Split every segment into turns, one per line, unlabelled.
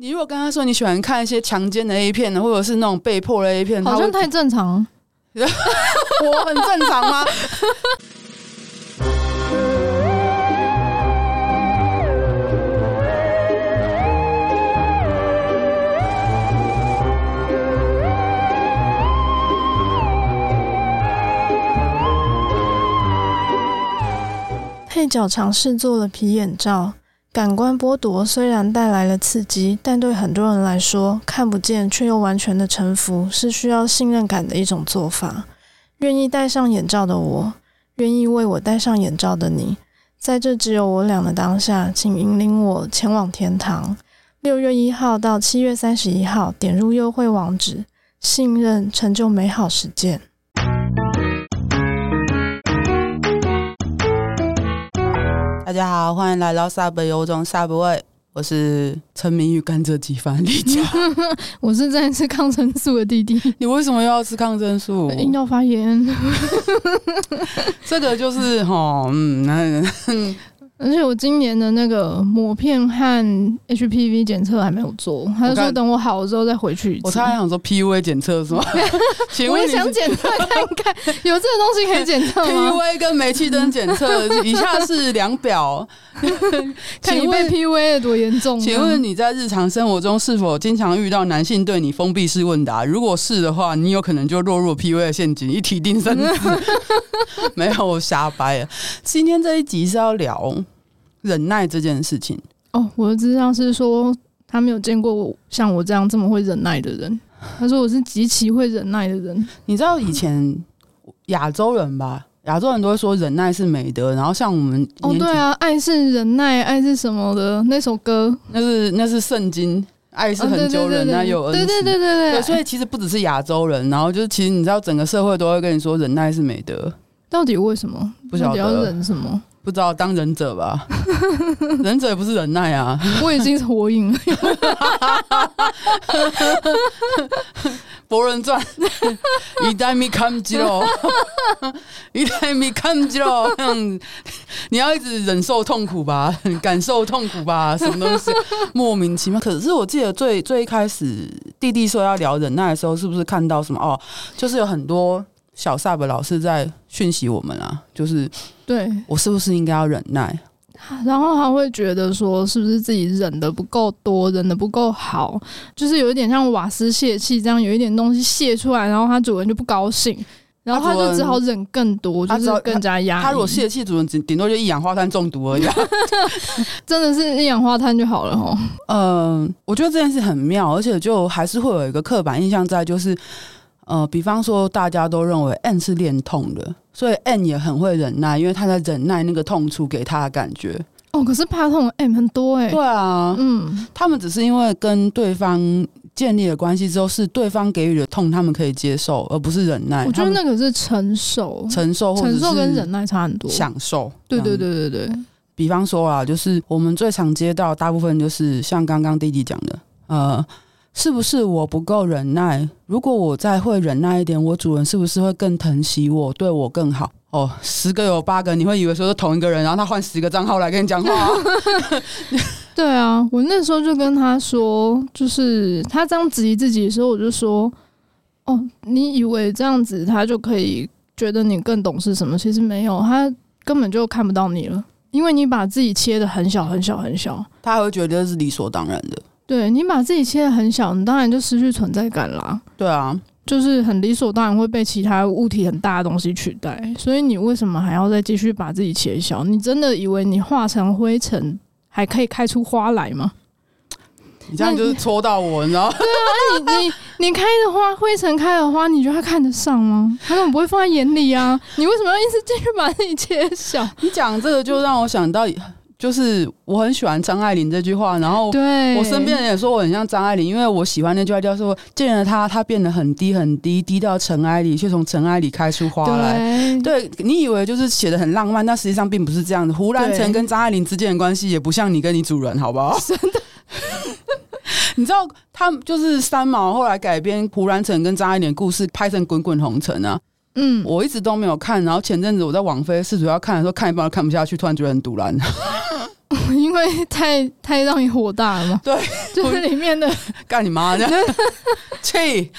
你如果跟他说你喜欢看一些强奸的 A 片呢，或者是那种被迫的 A 片，
好像太正常。
我很正常吗？
配角尝试做了皮眼罩。感官剥夺虽然带来了刺激，但对很多人来说，看不见却又完全的臣服是需要信任感的一种做法。愿意戴上眼罩的我，愿意为我戴上眼罩的你，在这只有我俩的当下，请引领我前往天堂。六月一号到七月三十一号，点入优惠网址，信任成就美好实践。
大家好，欢迎来到 Sub 有种 Subway，我是沉迷于甘蔗鸡饭李佳，
我是在吃抗生素的弟弟。
你为什么又要吃抗生素？
阴道发炎。
这个就是哈，嗯，那。
而且我今年的那个膜片和 HPV 检测还没有做，他就说等我好了之后再回去一次。
我差点想说 PUA 检测是吗？
我也想检测看看，有这个东西可以检测吗
？PUA 跟煤气灯检测，以下是量表，
看你被 PUA 的多严重。
请问你在日常生活中是否经常遇到男性对你封闭式问答？如果是的话，你有可能就落入 PUA 的陷阱，一提定生死。没有，我瞎掰了。今天这一集是要聊。忍耐这件事情
哦，我的智商是说他没有见过我像我这样这么会忍耐的人。他说我是极其会忍耐的人。
你知道以前亚洲人吧？亚洲人都会说忍耐是美德。然后像我们
哦，对啊，爱是忍耐，爱是什么的那首歌？
那是那是圣经，爱是很久忍耐有恩慈。
对对对对对，
对，所以其实不只是亚洲人，然后就是其实你知道整个社会都会跟你说忍耐是美德。
到底为什么？不晓得要忍什么？
不知道当忍者吧？忍者也不是忍耐啊！
我已经是火影了。
博人传，一代米看肌肉，一代米看肌肉。你要一直忍受痛苦吧，感受痛苦吧，什么东西莫名其妙。可是我记得最最一开始弟弟说要聊忍耐的时候，是不是看到什么？哦，就是有很多。小 Sub 老师在讯息我们啊，就是对我是不是应该要忍耐？
然后他会觉得说，是不是自己忍的不够多，忍的不够好，就是有一点像瓦斯泄气这样，有一点东西泄出来，然后他主人就不高兴，然后他就只好忍更多，就是更加压抑。
他如果泄气，主人顶顶多就一氧化碳中毒而已，
真的是一氧化碳就好了哦。
嗯，我觉得这件事很妙，而且就还是会有一个刻板印象在，就是。呃，比方说，大家都认为 N 是练痛的，所以 N 也很会忍耐，因为他在忍耐那个痛楚给他的感觉。
哦，可是怕痛的 M 很多哎、欸。
对啊，嗯，他们只是因为跟对方建立了关系之后，是对方给予的痛，他们可以接受，而不是忍耐。
我觉得那个是承受，
承受，
承受跟忍耐差很多。
享受，
对对对对对。
比方说啊，就是我们最常接到大部分就是像刚刚弟弟讲的，呃。是不是我不够忍耐？如果我再会忍耐一点，我主人是不是会更疼惜我，对我更好？哦，十个有八个，你会以为说是同一个人，然后他换十个账号来跟你讲话。
对啊，我那时候就跟他说，就是他这样质疑自己的时候，我就说：哦，你以为这样子他就可以觉得你更懂事什么？其实没有，他根本就看不到你了，因为你把自己切的很小很小很小，
他还会觉得是理所当然的。
对，你把自己切的很小，你当然就失去存在感啦。
对啊，
就是很理所当然会被其他物体很大的东西取代。所以你为什么还要再继续把自己切小？你真的以为你化成灰尘还可以开出花来吗？
你这样就是戳到我，你知道吗？对
啊，你你你开的花，灰尘开的花，你觉得他看得上吗？他根本不会放在眼里啊！你为什么要一直继续把自己切小？
你讲这个就让我想到。就是我很喜欢张爱玲这句话，然后对我身边人也说我很像张爱玲，因为我喜欢那句话叫做“见了她，她变得很低很低，低到尘埃里，却从尘埃里开出花来”对。对，你以为就是写的很浪漫，但实际上并不是这样的。胡兰成跟张爱玲之间的关系也不像你跟你主人，好不好？真的，你知道他就是三毛后来改编胡兰成跟张爱玲的故事，拍成《滚滚红尘》啊。嗯，我一直都没有看，然后前阵子我在网飞试图要看的时候，看一半看不下去，突然觉得很赌烂。
因为太太让你火大了嘛。
对，
就是里面的
干你妈的，气。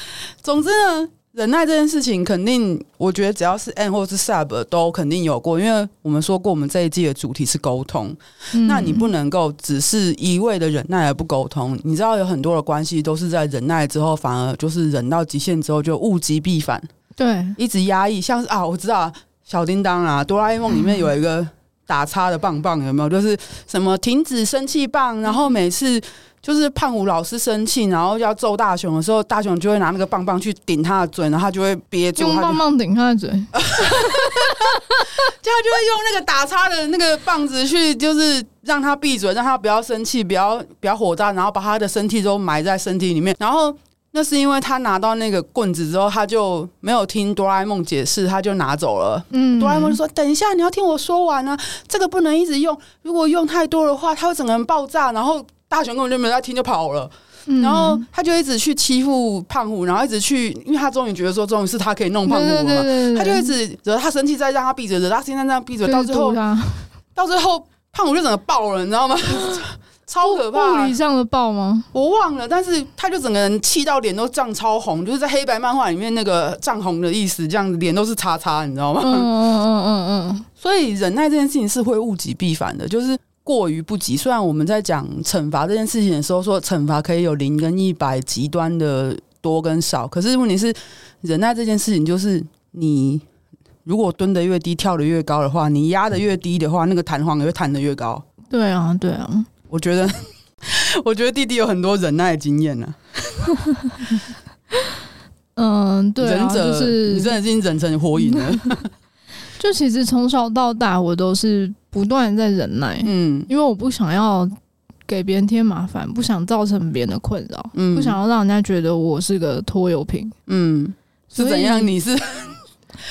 总之呢，忍耐这件事情，肯定我觉得只要是 N 或是 Sub 都肯定有过，因为我们说过，我们这一季的主题是沟通。嗯、那你不能够只是一味的忍耐而不沟通。你知道有很多的关系都是在忍耐之后，反而就是忍到极限之后就物极必反。
对，
一直压抑，像是啊，我知道小叮当啊，哆啦 A 梦里面有一个。打叉的棒棒有没有？就是什么停止生气棒，然后每次就是胖虎老师生气，然后要揍大雄的时候，大雄就会拿那个棒棒去顶他的嘴，然后他就会憋住，
用棒棒顶他的嘴，就他
就会用那个打叉的那个棒子去，就是让他闭嘴，让他不要生气，不要不要火大，然后把他的身体都埋在身体里面，然后。那是因为他拿到那个棍子之后，他就没有听哆啦 A 梦解释，他就拿走了。嗯，哆啦 A 梦说：“等一下，你要听我说完啊，这个不能一直用，如果用太多的话，他会整个人爆炸。”然后大雄根本就没有在听，就跑了。嗯、然后他就一直去欺负胖虎，然后一直去，因为他终于觉得说，终于是他可以弄胖虎了嘛。他就一直惹他生气，再让他闭嘴，惹他现在这样闭嘴，到最后，到最后 胖虎就整个爆了，你知道吗？超可怕！
物理上的爆吗？
我忘了，但是他就整个人气到脸都涨超红，就是在黑白漫画里面那个涨红的意思，这样子脸都是叉叉，你知道吗？嗯嗯嗯嗯嗯。所以忍耐这件事情是会物极必反的，就是过于不及。虽然我们在讲惩罚这件事情的时候说惩罚可以有零跟一百极端的多跟少，可是问题是忍耐这件事情就是你如果蹲得越低，跳得越高的话，你压得越低的话，那个弹簧也会弹得越高。
对啊，对啊。
我觉得，我觉得弟弟有很多忍耐的经验呢。
嗯，对、啊，
忍者
就是
你真的已经忍成火影了。
就其实从小到大，我都是不断在忍耐。嗯，因为我不想要给别人添麻烦，不想造成别人的困扰，嗯，不想要让人家觉得我是个拖油瓶。嗯，
是怎样？你是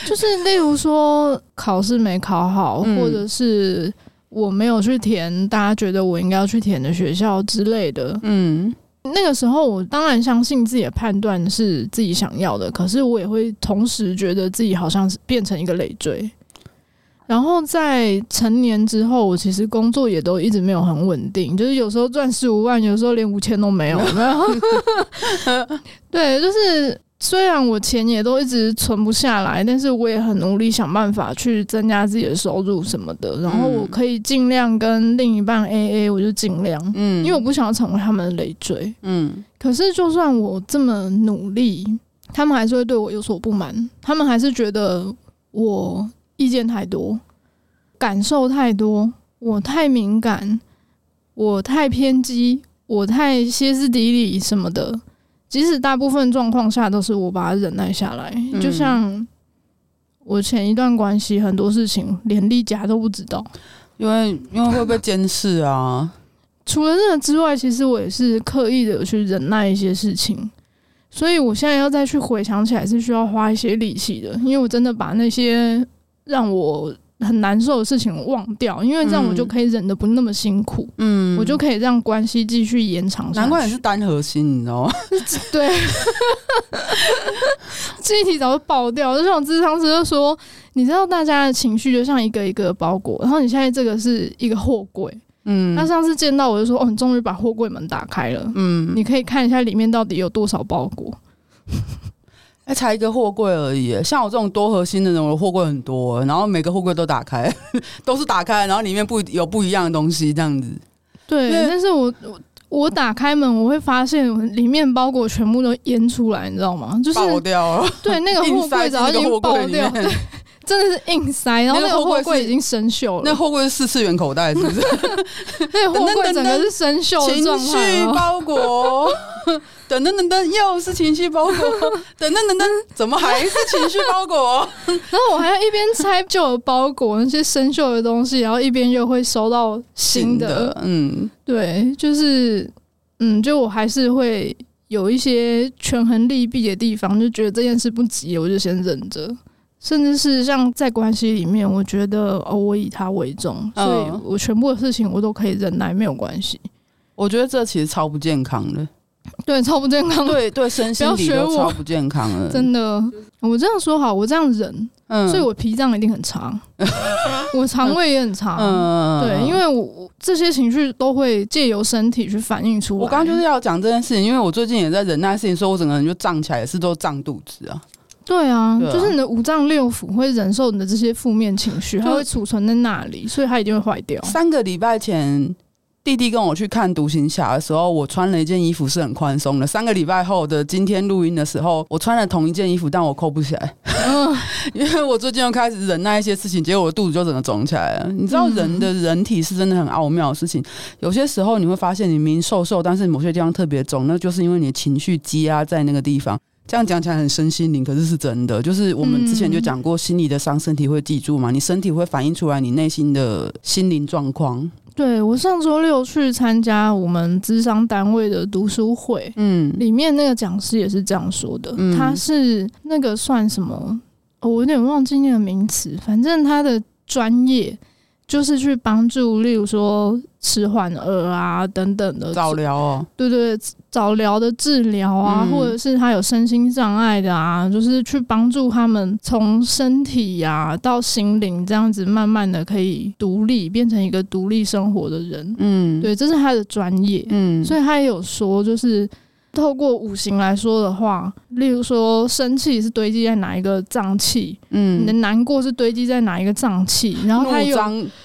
就是例如说考试没考好，嗯、或者是。我没有去填大家觉得我应该要去填的学校之类的。嗯，那个时候我当然相信自己的判断是自己想要的，可是我也会同时觉得自己好像是变成一个累赘。然后在成年之后，我其实工作也都一直没有很稳定，就是有时候赚十五万，有时候连五千都没有。没有，对，就是。虽然我钱也都一直存不下来，但是我也很努力想办法去增加自己的收入什么的。然后我可以尽量跟另一半 AA，我就尽量，嗯，因为我不想要成为他们的累赘，嗯。可是就算我这么努力，他们还是会对我有所不满，他们还是觉得我意见太多，感受太多，我太敏感，我太偏激，我太歇斯底里什么的。即使大部分状况下都是我把它忍耐下来，嗯、就像我前一段关系，很多事情连丽佳都不知道，
因为因为会被监视啊。
除了这个之外，其实我也是刻意的去忍耐一些事情，所以我现在要再去回想起来，是需要花一些力气的，因为我真的把那些让我。很难受的事情忘掉，因为这样我就可以忍得不那么辛苦，嗯，我就可以让关系继续延长下去。
难怪你是单核心，你知道吗？
对，记忆体早就爆掉。就像我咨商师就说，你知道大家的情绪就像一个一个包裹，然后你现在这个是一个货柜，嗯，他上次见到我就说，哦，你终于把货柜门打开了，嗯，你可以看一下里面到底有多少包裹。
哎，才一个货柜而已。像我这种多核心的人，我的货柜很多，然后每个货柜都打开，都是打开，然后里面不有不一样的东西，这样子。
对，但是我我我打开门，我会发现里面包裹全部都淹出来，你知道吗？就是
爆掉了。
对，那个 货柜早就已经爆掉，对，真的是硬塞。然后那个货柜已经生锈了。
那货柜是四次元口袋，是不是？
那货柜整个是生锈的状态。情绪
包裹。等等等等，又是情绪包裹。等等等等，怎么还是情绪包裹？
然后我还要一边拆旧的包裹，那些生锈的东西，然后一边又会收到新的。新的嗯，对，就是嗯，就我还是会有一些权衡利弊的地方，就觉得这件事不急，我就先忍着。甚至是像在关系里面，我觉得哦，我以他为重，所以我全部的事情我都可以忍耐，没有关系。
我觉得这其实超不健康的。
对，超不健康，
对对，身心理都超不健康了，
真的。我这样说好，我这样忍，嗯，所以我脾脏一定很差，我肠胃也很差，嗯，对，因为我这些情绪都会借由身体去反映出来。
我刚刚就是要讲这件事情，因为我最近也在忍耐事情，所以我整个人就胀起来，也是都胀肚子啊。
对啊，对啊，就是你的五脏六腑会忍受你的这些负面情绪，它会储存在那里，所以它一定会坏掉。
三个礼拜前。弟弟跟我去看独行侠的时候，我穿了一件衣服是很宽松的。三个礼拜后的今天录音的时候，我穿了同一件衣服，但我扣不起来，嗯、因为我最近又开始忍耐一些事情，结果我的肚子就整个肿起来了。你知道人的人体是真的很奥妙的事情，有些时候你会发现你明明瘦瘦，但是某些地方特别肿，那就是因为你的情绪积压在那个地方。这样讲起来很身心灵，可是是真的。就是我们之前就讲过，心里的伤，身体会记住嘛，你身体会反映出来你内心的心灵状况。
对，我上周六去参加我们资商单位的读书会，嗯，里面那个讲师也是这样说的，嗯、他是那个算什么？哦、我有点忘记那个名词，反正他的专业。就是去帮助，例如说迟缓儿啊等等的
早疗哦，
对对，对，早疗的治疗啊，嗯、或者是他有身心障碍的啊，就是去帮助他们从身体呀、啊、到心灵这样子，慢慢的可以独立，变成一个独立生活的人。嗯，对，这是他的专业。嗯，所以他也有说，就是。透过五行来说的话，例如说生气是堆积在哪一个脏器，嗯，你的难过是堆积在哪一个脏器，然后他有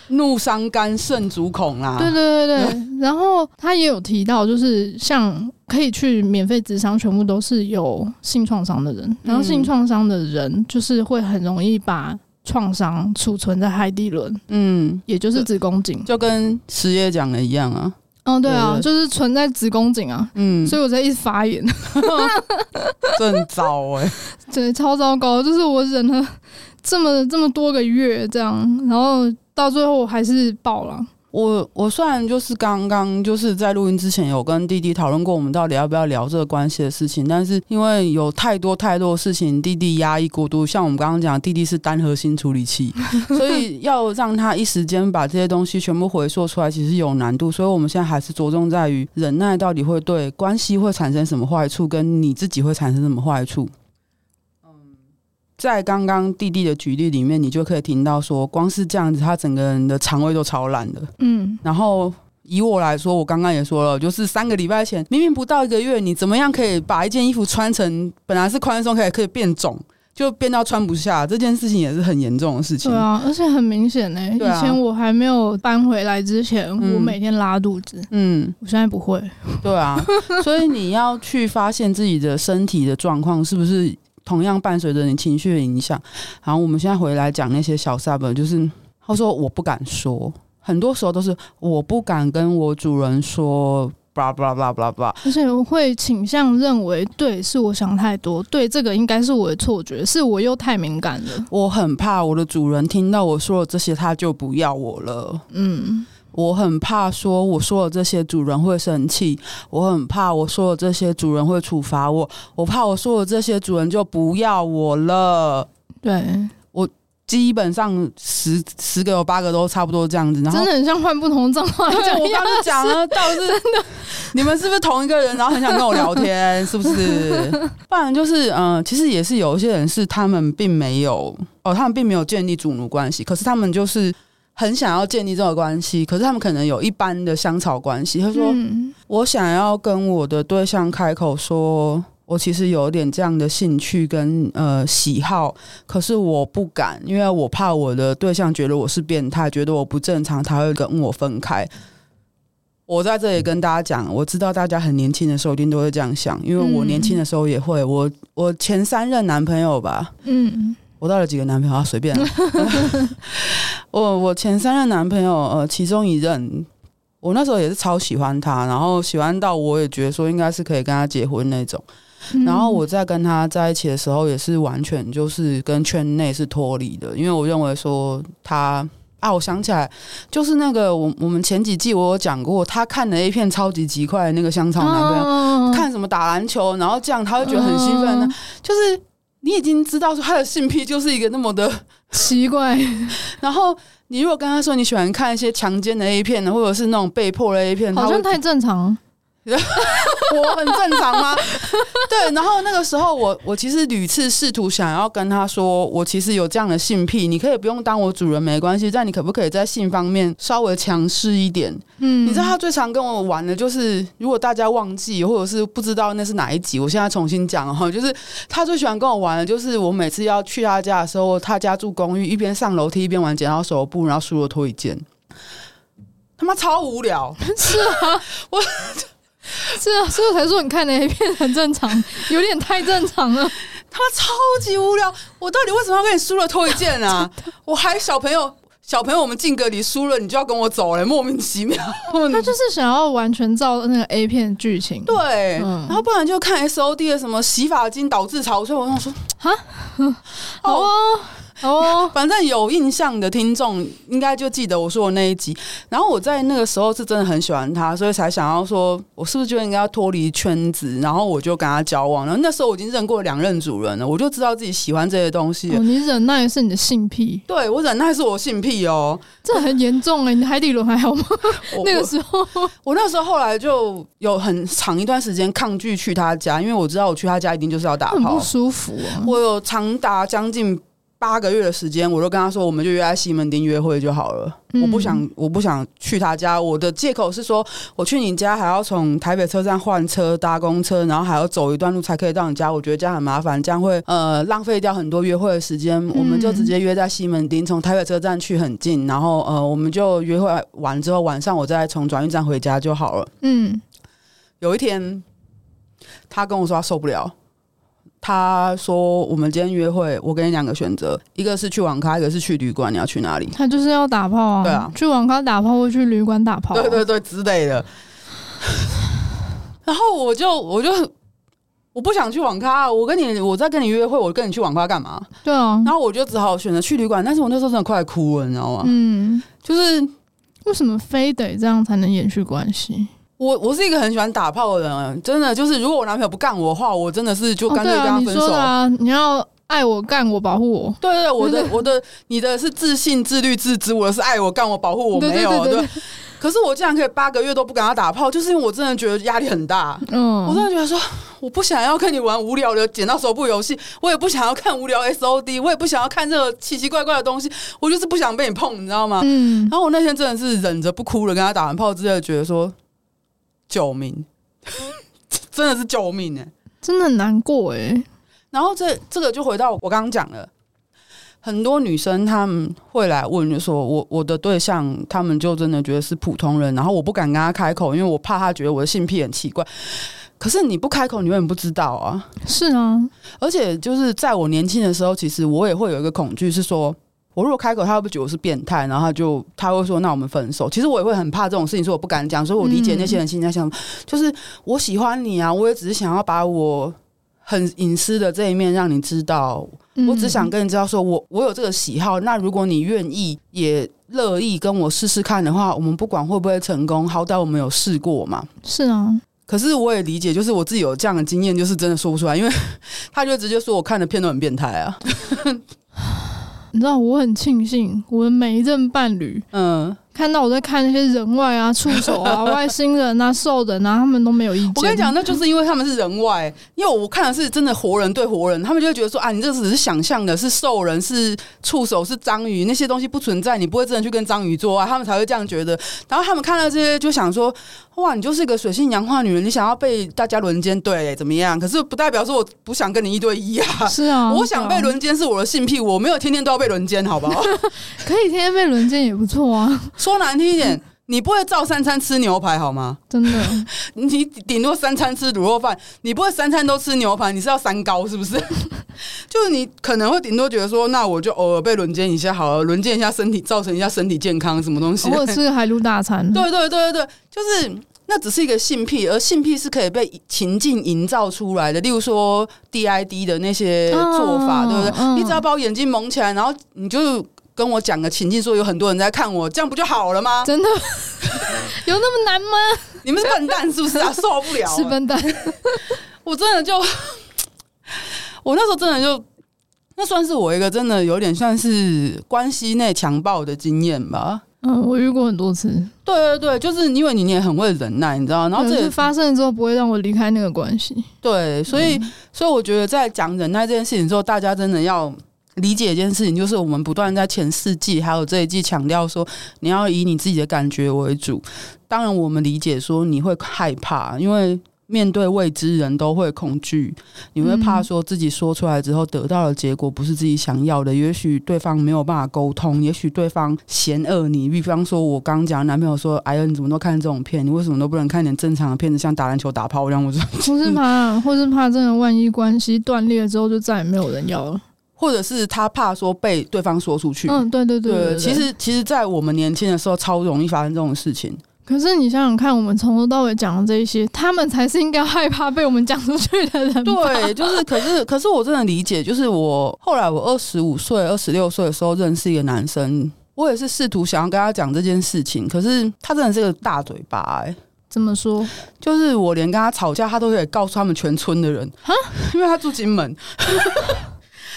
怒伤肝肾足孔啦，
对对对对，然后他也有提到，就是像可以去免费治伤，全部都是有性创伤的人，然后性创伤的人就是会很容易把创伤储存在海底轮，嗯，也就是子宫颈，
就跟师爷讲的一样啊。
哦，对啊，就是存在子宫颈啊，嗯，所以我在一直发炎，
真糟哎，
对，超糟糕，就是我忍了这么这么多个月这样，然后到最后我还是爆了。
我我虽然就是刚刚就是在录音之前有跟弟弟讨论过，我们到底要不要聊这个关系的事情，但是因为有太多太多的事情，弟弟压抑过度，像我们刚刚讲，弟弟是单核心处理器，所以要让他一时间把这些东西全部回溯出来，其实有难度。所以我们现在还是着重在于忍耐到底会对关系会产生什么坏处，跟你自己会产生什么坏处。在刚刚弟弟的举例里面，你就可以听到说，光是这样子，他整个人的肠胃都超烂的。嗯，然后以我来说，我刚刚也说了，就是三个礼拜前，明明不到一个月，你怎么样可以把一件衣服穿成本来是宽松，可以可以变肿，就变到穿不下，这件事情也是很严重的事情。
对啊，而且很明显呢、欸，以前我还没有搬回来之前，我每天拉肚子。嗯，我现在不会。
对啊，所以你要去发现自己的身体的状况是不是。同样伴随着你情绪的影响，然后我们现在回来讲那些小 sub，就是他说我不敢说，很多时候都是我不敢跟我主人说，blah blah blah blah blah，
而且我会倾向认为，对，是我想太多，对，这个应该是我的错觉，是我又太敏感了，
我很怕我的主人听到我说了这些，他就不要我了，嗯。我很怕说我说了这些主人会生气，我很怕我说了这些主人会处罚我，我怕我说了这些主人就不要我了。
对，
我基本上十十个有八个都差不多这样子，然后
真的很像换不同账号。
我刚刚讲了，倒是真的，你们是不是同一个人？然后很想跟我聊天，是不是？不然就是嗯、呃，其实也是有一些人是他们并没有哦，他们并没有建立主奴关系，可是他们就是。很想要建立这种关系，可是他们可能有一般的香草关系。他说：“嗯、我想要跟我的对象开口说，我其实有点这样的兴趣跟呃喜好，可是我不敢，因为我怕我的对象觉得我是变态，觉得我不正常，他会跟我分开。”我在这里跟大家讲，我知道大家很年轻的时候一定都会这样想，因为我年轻的时候也会。我我前三任男朋友吧，嗯。我到了几个男朋友啊？随便。我我前三任男朋友，呃，其中一任，我那时候也是超喜欢他，然后喜欢到我也觉得说应该是可以跟他结婚那种。然后我在跟他在一起的时候，也是完全就是跟圈内是脱离的，因为我认为说他啊，我想起来，就是那个我我们前几季我有讲过，他看的 A 片超级极快的那个香草男朋友，看什么打篮球，然后这样他会觉得很兴奋呢，就是。你已经知道说他的性癖就是一个那么的
奇怪，
然后你如果跟他说你喜欢看一些强奸的 A 片呢，或者是那种被迫的 A 片，
好像太正常。
我很正常吗？对，然后那个时候我我其实屡次试图想要跟他说，我其实有这样的性癖，你可以不用当我主人没关系，但你可不可以在性方面稍微强势一点？嗯，你知道他最常跟我玩的就是，如果大家忘记或者是不知道那是哪一集，我现在重新讲哈，就是他最喜欢跟我玩的就是我每次要去他家的时候，他家住公寓，一边上楼梯一边玩剪刀手布，然后输了脱一件，他妈超无聊，
是啊，我。是啊，所以我才说你看的 A 片很正常，有点太正常了。
他妈超级无聊，我到底为什么要跟你输了脱一件啊？我还小朋友，小朋友，我们进隔离输了，你就要跟我走了，莫名其妙。
他就是想要完全照那个 A 片剧情，
对，嗯、然后不然就看 S O D 的什么洗发精导致潮所以，我想说，哈，好啊。哦，反正有印象的听众应该就记得我说的那一集。然后我在那个时候是真的很喜欢他，所以才想要说，我是不是就应该要脱离圈子？然后我就跟他交往。然后那时候我已经认过两任主人了，我就知道自己喜欢这些东西。
哦，你忍耐是你的性癖？
对，我忍耐是我性癖哦，
这很严重哎、欸！你海底轮还好吗？那个时候
我，我那时候后来就有很长一段时间抗拒去他家，因为我知道我去他家一定就是要打炮，
很不舒服啊。
我有长达将近。八个月的时间，我都跟他说，我们就约在西门町约会就好了。嗯、我不想，我不想去他家。我的借口是说，我去你家还要从台北车站换车搭公车，然后还要走一段路才可以到你家。我觉得这样很麻烦，这样会呃浪费掉很多约会的时间。嗯、我们就直接约在西门町，从台北车站去很近，然后呃，我们就约会完之后，晚上我再从转运站回家就好了。嗯，有一天他跟我说他受不了。他说：“我们今天约会，我给你两个选择，一个是去网咖，一个是去旅馆，你要去哪里？”
他就是要打炮啊！对啊，去网咖打炮，或去旅馆打炮，啊，
对对对之类的。然后我就我就我不想去网咖，我跟你我在跟你约会，我跟你去网咖干嘛？
对啊。
然后我就只好选择去旅馆，但是我那时候真的快哭了，你知道吗？嗯，就是
为什么非得这样才能延续关系？
我我是一个很喜欢打炮的人，真的就是，如果我男朋友不干我的话，我真的是就干脆跟他分手。
哦对啊，你啊，你要爱我、干我、保护我。
对对对，我的我的，你的是自信、自律、自知，我的是爱我、干我、保护我。没有对，对，对，对。可是我竟然可以八个月都不跟他打炮，就是因为我真的觉得压力很大。嗯，我真的觉得说，我不想要跟你玩无聊的剪刀手部游戏，我也不想要看无聊 SOD，我也不想要看这个奇奇怪怪的东西，我就是不想被你碰，你知道吗？嗯。然后我那天真的是忍着不哭了，跟他打完炮之后，觉得说。救命！真的是救命哎、欸，
真的很难过哎、欸。
然后这这个就回到我刚刚讲了，很多女生她们会来问，就说我我的对象，他们就真的觉得是普通人，然后我不敢跟他开口，因为我怕他觉得我的性癖很奇怪。可是你不开口，你永远不知道啊。
是啊，
而且就是在我年轻的时候，其实我也会有一个恐惧，是说。我如果开口，他会不会觉得我是变态？然后他就他会说：“那我们分手。”其实我也会很怕这种事情，所以我不敢讲。所以我理解那些人心里在想，就是我喜欢你啊，我也只是想要把我很隐私的这一面让你知道。我只想跟你知道，说我我有这个喜好。那如果你愿意，也乐意跟我试试看的话，我们不管会不会成功，好歹我们有试过嘛。
是啊，
可是我也理解，就是我自己有这样的经验，就是真的说不出来，因为他就直接说我看的片都很变态啊。
你知道我很庆幸我的每一任伴侣，嗯。看到我在看那些人外啊、触手啊、外星人啊、兽人啊，他们都没有意见。
我跟你讲，那就是因为他们是人外，因为我看的是真的活人对活人，他们就会觉得说啊，你这只是想象的，是兽人、是触手、是章鱼，那些东西不存在，你不会真的去跟章鱼做爱，他们才会这样觉得。然后他们看到这些，就想说哇，你就是一个水性杨花女人，你想要被大家轮奸，对，怎么样？可是不代表说我不想跟你一对一啊。
是啊，
我想被轮奸是我的性癖，我没有天天都要被轮奸，好不好？
可以天天被轮奸也不错啊。
说难听一点，你不会照三餐吃牛排好吗？
真的，
你顶多三餐吃卤肉饭，你不会三餐都吃牛排，你是要三高是不是？就是你可能会顶多觉得说，那我就偶尔被轮奸一下好了，轮奸一下身体，造成一下身体健康什么东西？
或者吃海陆大餐？
对对对对对，就是那只是一个性癖，而性癖是可以被情境营造出来的。例如说 DID 的那些做法，哦、对不对？嗯、你只要把我眼睛蒙起来，然后你就。跟我讲个情境，说有很多人在看我，这样不就好了吗？
真的 有那么难吗？
你们是笨蛋是不是啊？受不了，
是笨蛋。
我真的就，我那时候真的就，那算是我一个真的有点算是关系内强暴的经验吧。
嗯，我遇过很多次。
对对对，就是因为你也很会忍耐，你知道，然后这也
发生了之后不会让我离开那个关系。
对，所以、嗯、所以我觉得在讲忍耐这件事情之后，大家真的要理解一件事情，就是我们不断在前四季还有这一季强调说，你要以你自己的感觉为主。当然，我们理解说你会害怕，因为。面对未知，人都会恐惧。你会怕说自己说出来之后得到的结果不是自己想要的。也许对方没有办法沟通，也许对方嫌恶你。比方说，我刚讲男朋友说：“哎呀，你怎么都看这种片？你为什么都不能看点正常的片子，像打篮球、打炮这样？”我说：“
不是怕，或是怕，真的万一关系断裂之后，就再也没有人要了。”
或者是他怕说被对方说出去。
嗯，对对对。
其实，其实，在我们年轻的时候，超容易发生这种事情。
可是你想想看，我们从头到尾讲的这一些，他们才是应该害怕被我们讲出去的人。
对，就是，可是，可是我真的理解，就是我后来我二十五岁、二十六岁的时候认识一个男生，我也是试图想要跟他讲这件事情，可是他真的是个大嘴巴哎、欸。
怎么说？
就是我连跟他吵架，他都可以告诉他们全村的人哈，因为他住金门，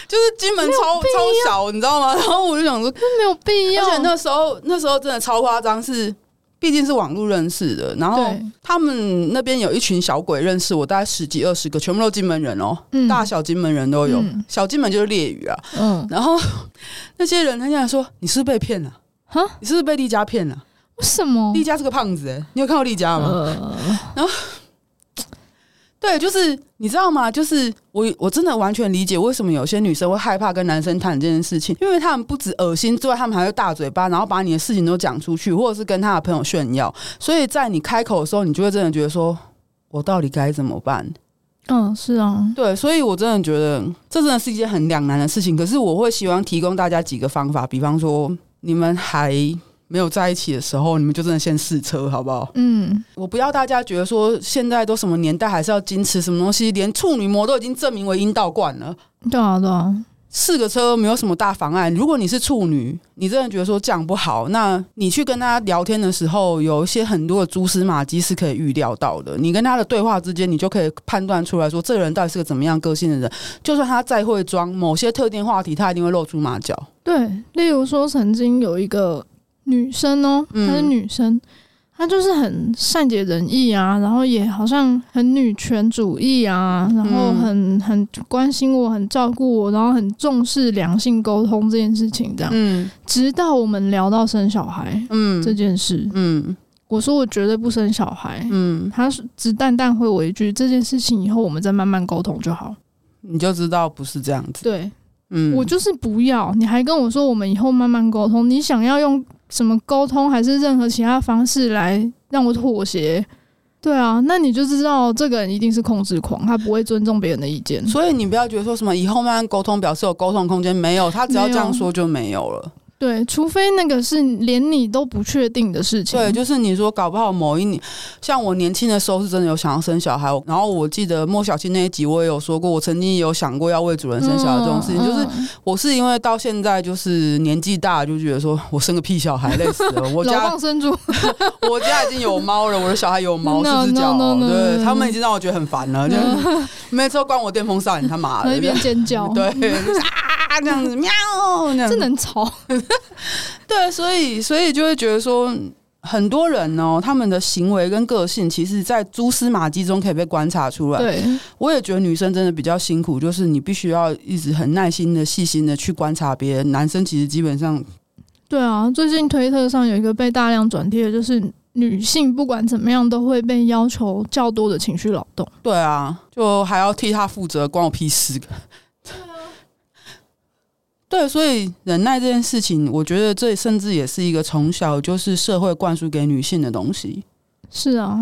就是金门超超小，你知道吗？然后我就想说，
没有必要。
而且那时候那时候真的超夸张，是。毕竟是网络认识的，然后他们那边有一群小鬼认识我，大概十几二十个，全部都金门人哦，嗯、大小金门人都有，嗯、小金门就是烈鱼啊。嗯，然后 那些人他现在说：“你是不是被骗了？哈，你是不是被丽佳骗了？
为什么？
丽佳是个胖子哎，你有看过丽佳吗？呃、然后。”对，就是你知道吗？就是我我真的完全理解为什么有些女生会害怕跟男生谈这件事情，因为他们不止恶心之外，他们还会大嘴巴，然后把你的事情都讲出去，或者是跟他的朋友炫耀。所以在你开口的时候，你就会真的觉得说，我到底该怎么办？
嗯，是啊，
对，所以我真的觉得这真的是一件很两难的事情。可是我会希望提供大家几个方法，比方说你们还。没有在一起的时候，你们就真的先试车，好不好？嗯，我不要大家觉得说现在都什么年代，还是要矜持什么东西，连处女膜都已经证明为阴道冠了。
对啊，对啊，
试个车没有什么大妨碍。如果你是处女，你真的觉得说这样不好，那你去跟他聊天的时候，有一些很多的蛛丝马迹是可以预料到的。你跟他的对话之间，你就可以判断出来说，这个人到底是个怎么样个性的人。就算他再会装某些特定话题，他一定会露出马脚。
对，例如说曾经有一个。女生哦，她是女生，嗯、她就是很善解人意啊，然后也好像很女权主义啊，然后很很关心我，很照顾我，然后很重视良性沟通这件事情，这样。嗯，直到我们聊到生小孩，嗯，这件事，嗯，我说我绝对不生小孩，嗯，她只淡淡回我一句，这件事情以后我们再慢慢沟通就好，
你就知道不是这样子。
对，嗯，我就是不要，你还跟我说我们以后慢慢沟通，你想要用。什么沟通还是任何其他方式来让我妥协？对啊，那你就知道这个人一定是控制狂，他不会尊重别人的意见。
所以你不要觉得说什么以后慢慢沟通，表示有沟通空间，没有，他只要这样说就没有了。
对，除非那个是连你都不确定的事情。
对，就是你说搞不好某一年，像我年轻的时候是真的有想要生小孩。然后我记得莫小青那一集我也有说过，我曾经有想过要为主人生小孩这种事情。嗯、就是我是因为到现在就是年纪大，就觉得说我生个屁小孩累死了。我家
老生猪，
我家已经有猫了，我的小孩有毛四只脚对他们已经让我觉得很烦了。就 每次都关我电风扇，你他妈的，
一边尖叫，
对。这样子 喵，
这能吵？
对，所以所以就会觉得说，很多人哦，他们的行为跟个性，其实，在蛛丝马迹中可以被观察出来。对，我也觉得女生真的比较辛苦，就是你必须要一直很耐心的、细心的去观察别人。男生其实基本上，
对啊，最近推特上有一个被大量转贴的，就是女性不管怎么样都会被要求较多的情绪劳动。
对啊，就还要替她负责，关我屁事。对，所以忍耐这件事情，我觉得这甚至也是一个从小就是社会灌输给女性的东西。
是啊，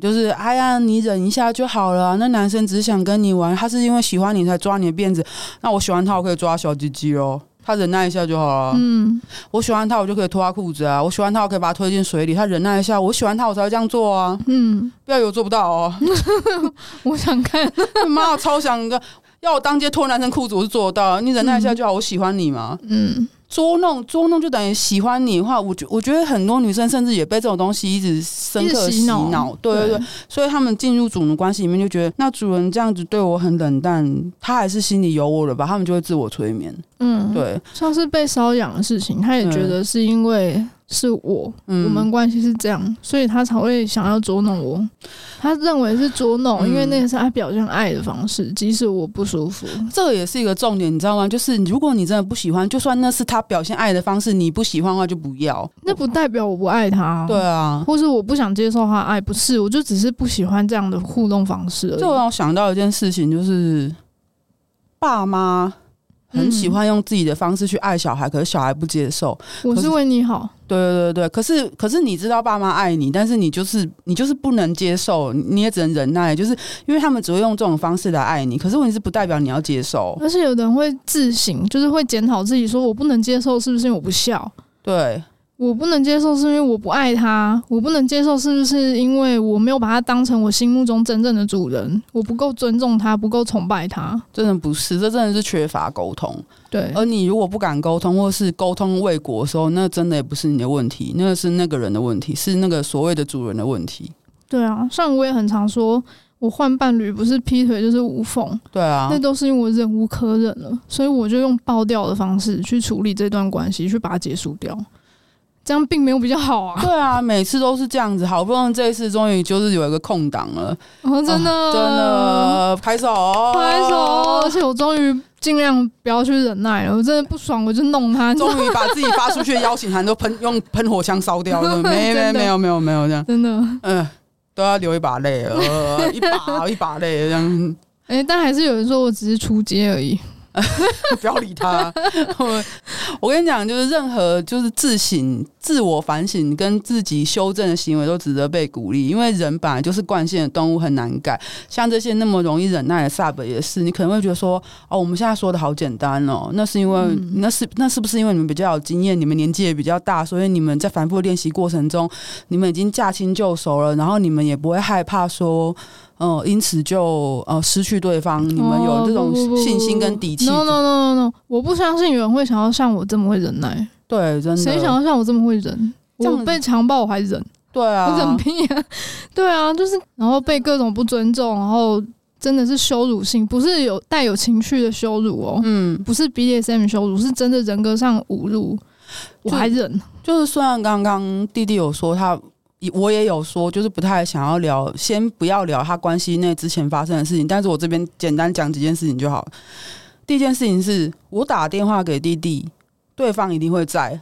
就是哎呀，你忍一下就好了。那男生只想跟你玩，他是因为喜欢你才抓你的辫子。那我喜欢他，我可以抓小鸡鸡哦。他忍耐一下就好了。嗯，我喜欢他，我就可以脱他裤子啊。我喜欢他，我可以把他推进水里。他忍耐一下，我喜欢他，我才会这样做啊。嗯，不要以为我做不到哦。
我想看，
妈，我超想一个。要我当街脱男生裤子，我是做得到。你忍耐一下就好，嗯、我喜欢你嘛。嗯，捉弄捉弄就等于喜欢你的话，我觉我觉得很多女生甚至也被这种东西一直深刻洗脑。对对对，所以他们进入主奴关系里面就觉得，那主人这样子对我很冷淡，他还是心里有我了吧？他们就会自我催眠。嗯，对，
像是被瘙痒的事情，他也觉得是因为是我，嗯、我们关系是这样，所以他才会想要捉弄我。他认为是捉弄，嗯、因为那个是他表现爱的方式，即使我不舒服。
这个也是一个重点，你知道吗？就是如果你真的不喜欢，就算那是他表现爱的方式，你不喜欢的话就不要。
那不代表我不爱他，
对啊，
或是我不想接受他爱，不是，我就只是不喜欢这样的互动方式而已。
就让我想到一件事情，就是爸妈。很喜欢用自己的方式去爱小孩，可是小孩不接受。
我是为你好，
对对对对。可是可是你知道爸妈爱你，但是你就是你就是不能接受，你也只能忍耐，就是因为他们只会用这种方式来爱你。可是问题是不代表你要接受。
而且有的人会自省，就是会检讨自己，说我不能接受，是不是因为我不孝？
对。
我不能接受，是因为我不爱他；我不能接受，是不是因为我没有把他当成我心目中真正的主人？我不够尊重他，不够崇拜他。
真的不是，这真的是缺乏沟通。
对，
而你如果不敢沟通，或是沟通未果的时候，那真的也不是你的问题，那是那个人的问题，是那个所谓的主人的问题。
对啊，像我也很常说，我换伴侣不是劈腿就是无缝。
对啊，
那都是因为我忍无可忍了，所以我就用爆掉的方式去处理这段关系，去把它结束掉。这样并没有比较好啊。对
啊，每次都是这样子，好不容易这一次终于就是有一个空档了。
哦，真的，
哦、真的，拍手，
拍手！而且我终于尽量不要去忍耐了，我真的不爽我就弄他。
终于把自己发出去的邀请函都喷 用喷火枪烧掉了，没没没有没有没有这样，
真的，
嗯，都要流一把泪了，呃、一把一把泪这样。
哎、欸，但还是有人说我只是出街而已。
不要理他。我跟你讲，就是任何就是自省、自我反省跟自己修正的行为都值得被鼓励，因为人本来就是惯性的动物，很难改。像这些那么容易忍耐的 Sub 也是，你可能会觉得说：“哦，我们现在说的好简单哦。”那是因为、嗯、那是那是不是因为你们比较有经验，你们年纪也比较大，所以你们在反复练习过程中，你们已经驾轻就熟了，然后你们也不会害怕说。嗯，因此就呃失去对方，你们有这种信心跟底气。
No no no no no，我不相信有人会想要像我这么会忍耐。
对，真的。谁
想要像我这么会忍？我被强暴我还忍？
对啊，
我忍屁啊！对啊，就是然后被各种不尊重，然后真的是羞辱性，不是有带有情绪的羞辱哦。嗯，不是 BDSM 羞辱，是真的人格上侮辱，我还忍。
就是虽然刚刚弟弟有说他。我也有说，就是不太想要聊，先不要聊他关系内之前发生的事情。但是我这边简单讲几件事情就好。第一件事情是我打电话给弟弟，对方一定会在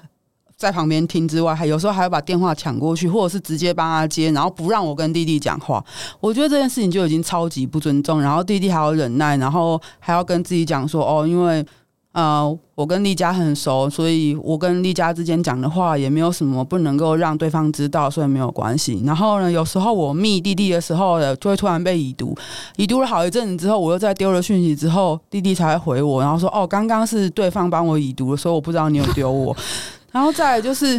在旁边听之外，还有时候还要把电话抢过去，或者是直接帮他接，然后不让我跟弟弟讲话。我觉得这件事情就已经超级不尊重。然后弟弟还要忍耐，然后还要跟自己讲说：“哦，因为。”呃，我跟丽佳很熟，所以我跟丽佳之间讲的话也没有什么不能够让对方知道，所以没有关系。然后呢，有时候我密弟弟的时候，就会突然被已读，已读了好一阵子之后，我又再丢了讯息之后，弟弟才会回我，然后说：“哦，刚刚是对方帮我已读了，所以我不知道你有丢我。”然后再来就是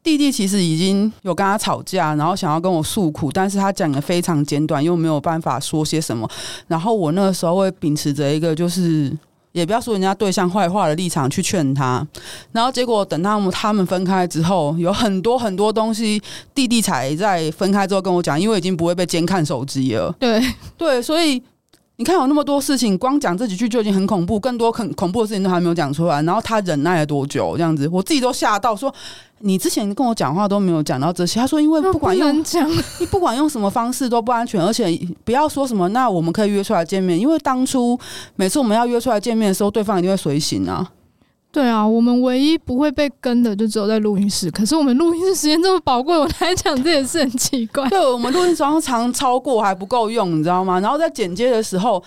弟弟其实已经有跟他吵架，然后想要跟我诉苦，但是他讲的非常简短，又没有办法说些什么。然后我那个时候会秉持着一个就是。也不要说人家对象坏话的立场去劝他，然后结果等他们他们分开之后，有很多很多东西，弟弟才在分开之后跟我讲，因为已经不会被监看手机了。
对
对，所以你看有那么多事情，光讲这几句就已经很恐怖，更多很恐怖的事情都还没有讲出来，然后他忍耐了多久？这样子，我自己都吓到说。你之前跟我讲话都没有讲到这些，他说因为不管用，你不管用什么方式都不安全，而且不要说什么，那我们可以约出来见面，因为当初每次我们要约出来见面的时候，对方一定会随行啊。
对啊，我们唯一不会被跟的就只有在录音室，可是我们录音室时间这么宝贵，我来讲这也是很奇怪。
对，我们录音时长常超过还不够用，你知道吗？然后在剪接的时候。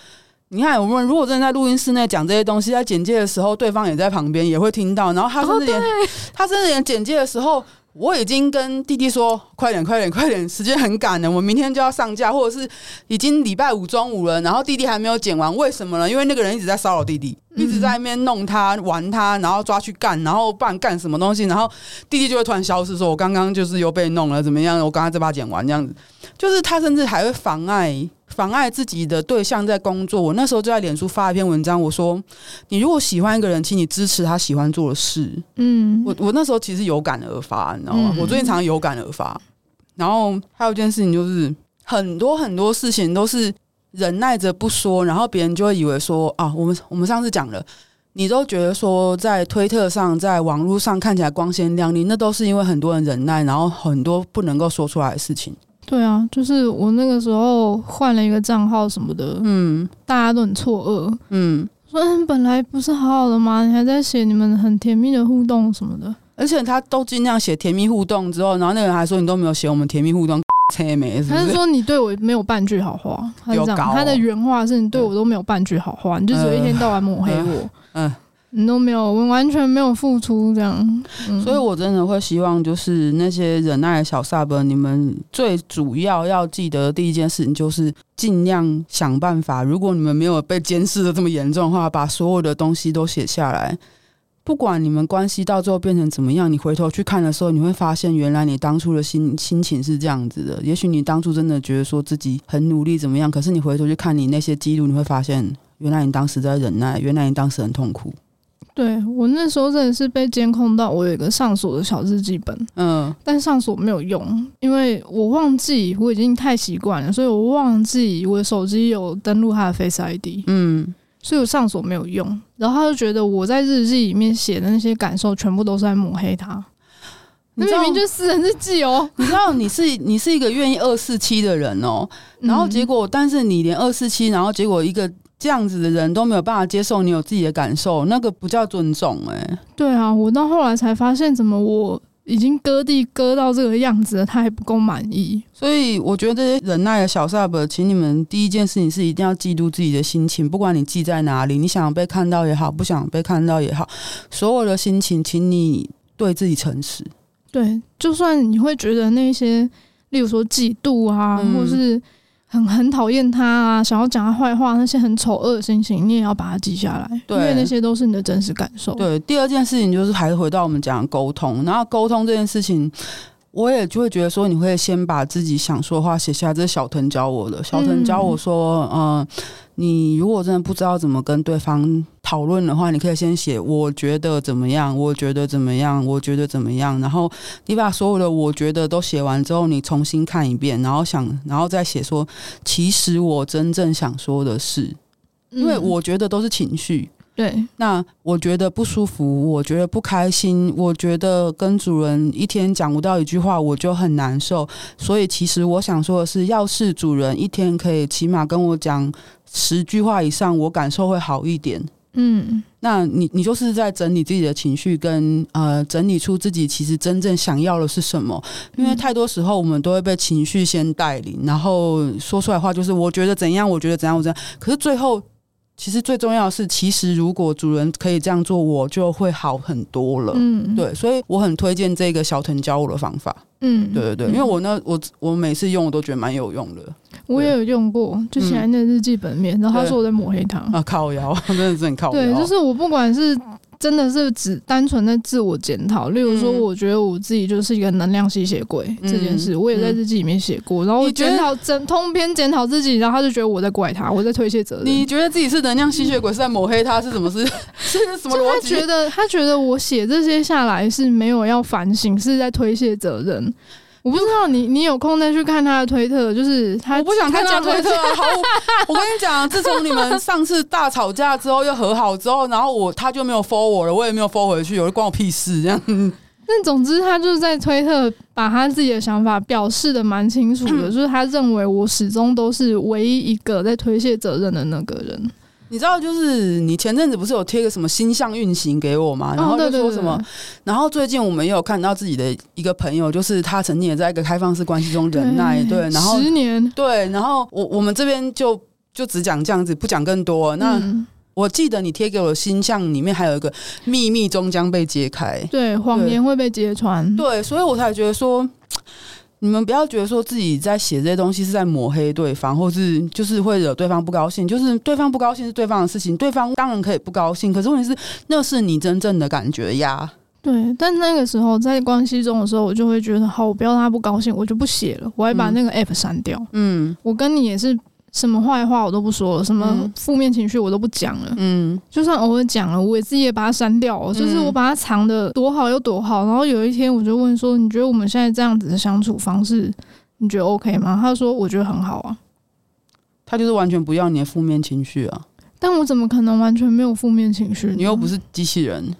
你看，我们如果真的在录音室内讲这些东西，在剪接的时候，对方也在旁边，也会听到。然后他甚至连、哦、他甚至连剪接的时候，我已经跟弟弟说：“快点，快点，快点，时间很赶了，我明天就要上架，或者是已经礼拜五中午了。”然后弟弟还没有剪完，为什么呢？因为那个人一直在骚扰弟弟，一直在那边弄他、玩他，然后抓去干，然后不然干什么东西，然后弟弟就会突然消失，说：“我刚刚就是又被弄了，怎么样？我刚刚这把剪完这样子。”就是他甚至还会妨碍。妨碍自己的对象在工作，我那时候就在脸书发一篇文章，我说：“你如果喜欢一个人，请你支持他喜欢做的事。”嗯，我我那时候其实有感而发，你知道吗？嗯、我最近常常有感而发。然后还有一件事情就是，很多很多事情都是忍耐着不说，然后别人就会以为说：“啊，我们我们上次讲了，你都觉得说在推特上，在网络上看起来光鲜亮丽，那都是因为很多人忍耐，然后很多不能够说出来的事情。
对啊，就是我那个时候换了一个账号什么的，嗯，大家都很错愕，嗯，说本来不是好好的吗？你还在写你们很甜蜜的互动什么的，
而且他都尽量写甜蜜互动之后，然后那个人还说你都没有写我们甜蜜互动，没是是？
他是说你对我没有半句好话，他是这样，哦、他的原话是你对我都没有半句好话，嗯、你就只有一天到晚抹黑我，嗯。嗯你都没有，我完全没有付出这
样，所以我真的会希望，就是那些忍耐的小 sub，你们最主要要记得第一件事情就是尽量想办法。如果你们没有被监视的这么严重的话，把所有的东西都写下来。不管你们关系到最后变成怎么样，你回头去看的时候，你会发现原来你当初的心心情是这样子的。也许你当初真的觉得说自己很努力怎么样，可是你回头去看你那些记录，你会发现原来你当时在忍耐，原来你当时很痛苦。
对，我那时候真的是被监控到，我有一个上锁的小日记本，嗯，但上锁没有用，因为我忘记我已经太习惯了，所以我忘记我的手机有登录他的 Face ID，嗯，所以我上锁没有用，然后他就觉得我在日记里面写的那些感受全部都是在抹黑他，那明明就是私人日记哦，
你知道你是 你是一个愿意二四七的人哦，然后结果，嗯，但是你连二四七，然后结果一个。这样子的人都没有办法接受你有自己的感受，那个不叫尊重哎、欸。
对啊，我到后来才发现，怎么我已经割地割到这个样子了，他还不够满意。
所以我觉得这些忍耐的小 sub，请你们第一件事情是一定要记录自己的心情，不管你记在哪里，你想被看到也好，不想被看到也好，所有的心情，请你对自己诚实。
对，就算你会觉得那些，例如说嫉妒啊，嗯、或是。很很讨厌他啊，想要讲他坏话，那些很丑恶的心情，你也要把它记下来，对，因为那些都是你的真实感受。
对，第二件事情就是还是回到我们讲沟通，然后沟通这件事情。我也就会觉得说，你会先把自己想说的话写下来。这是小腾教我的。小腾教我说，嗯、呃，你如果真的不知道怎么跟对方讨论的话，你可以先写“我觉得怎么样”，“我觉得怎么样”，“我觉得怎么样”。然后你把所有的“我觉得”都写完之后，你重新看一遍，然后想，然后再写说，其实我真正想说的是，因为我觉得都是情绪。
对，
那我觉得不舒服，我觉得不开心，我觉得跟主人一天讲不到一句话，我就很难受。所以其实我想说的是，要是主人一天可以起码跟我讲十句话以上，我感受会好一点。嗯，那你你就是在整理自己的情绪，跟呃整理出自己其实真正想要的是什么。因为太多时候我们都会被情绪先带领，然后说出来话就是我觉得怎样，我觉得怎样，我怎样。可是最后。其实最重要的是，其实如果主人可以这样做，我就会好很多了。嗯，对，所以我很推荐这个小藤教我的方法。嗯，对对对，因为我那，我我每次用我都觉得蛮有用的。
我也有用过，就写在那日记本面，然后他说我在抹黑他
啊，靠腰，真的是很靠腰。
对，就是我不管是。真的是只单纯的自我检讨，例如说，我觉得我自己就是一个能量吸血鬼、嗯、这件事，我也在日记里面写过。然后我检讨整通篇检讨自己，然后他就觉得我在怪他，我在推卸责任。
你觉得自己是能量吸血鬼，是在抹黑他，是什么事？是什么逻辑？
他觉得他觉得我写这些下来是没有要反省，是在推卸责任。我不知道你，你有空再去看他的推特，就是他，
我不想看他的推特啊。好，我跟你讲，自从你们上次大吵架之后又和好之后，然后我他就没有 follow 我了，我也没有 follow 回去，我就关我屁事这样。
但总之，他就是在推特把他自己的想法表示的蛮清楚的，就是他认为我始终都是唯一一个在推卸责任的那个人。
你知道，就是你前阵子不是有贴个什么星象运行给我吗？然后就说什么，然后最近我们也有看到自己的一个朋友，就是他曾经也在一个开放式关系中忍耐，对，然后
十年，
对，然后我我们这边就就只讲这样子，不讲更多。那我记得你贴给我的星象里面还有一个秘密终将被揭开，
对，谎言会被揭穿，
对，所以我才觉得说。你们不要觉得说自己在写这些东西是在抹黑对方，或是就是会惹对方不高兴。就是对方不高兴是对方的事情，对方当然可以不高兴，可是问题是那是你真正的感觉呀。
对，但那个时候在关系中的时候，我就会觉得好，我不要让他不高兴，我就不写了，我还把那个 app 删掉。嗯，我跟你也是。什么坏话我都不说了，什么负面情绪我都不讲了。嗯，就算偶尔讲了，我也自己也把它删掉了。嗯、就是我把它藏的多好又多好。然后有一天我就问说：“你觉得我们现在这样子的相处方式，你觉得 OK 吗？”他说：“我觉得很好啊。”
他就是完全不要你的负面情绪啊。
但我怎么可能完全没有负面情绪？
你又不是机器人。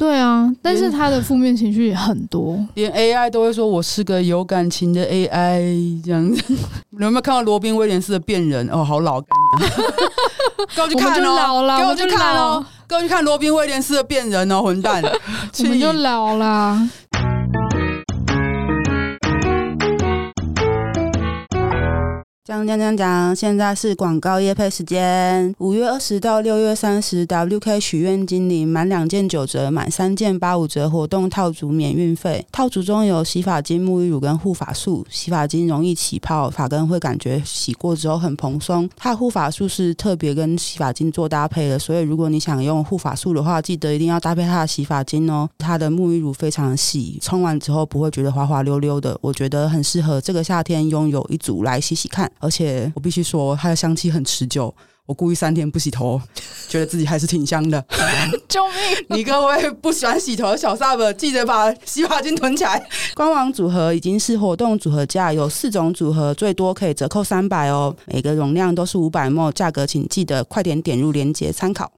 对啊，但是他的负面情绪也很多，
连 AI 都会说我是个有感情的 AI 这样子。你有没有看到罗宾威廉斯的变人？哦，好老，给我去看哦，给我去看哦，给我去看罗宾威廉斯的变人哦，混蛋，
我们就老了。
讲讲讲讲，现在是广告业配时间。五月二十到六月三十，WK 许愿精灵满两件九折，满三件八五折活动套组免运费。套组中有洗发精、沐浴乳跟护发素。洗发精容易起泡，发根会感觉洗过之后很蓬松。它的护发素是特别跟洗发精做搭配的，所以如果你想用护发素的话，记得一定要搭配它的洗发精哦。它的沐浴乳非常细，冲完之后不会觉得滑滑溜溜的，我觉得很适合这个夏天拥有一组来洗洗看。而且我必须说，它的香气很持久。我故意三天不洗头，觉得自己还是挺香的。
救命！
你各位不喜欢洗头的小 sub，记得把洗发精囤起来。官网组合已经是活动组合价，有四种组合，最多可以折扣三百哦。每个容量都是五百 ml，价格请记得快点点入链接参考。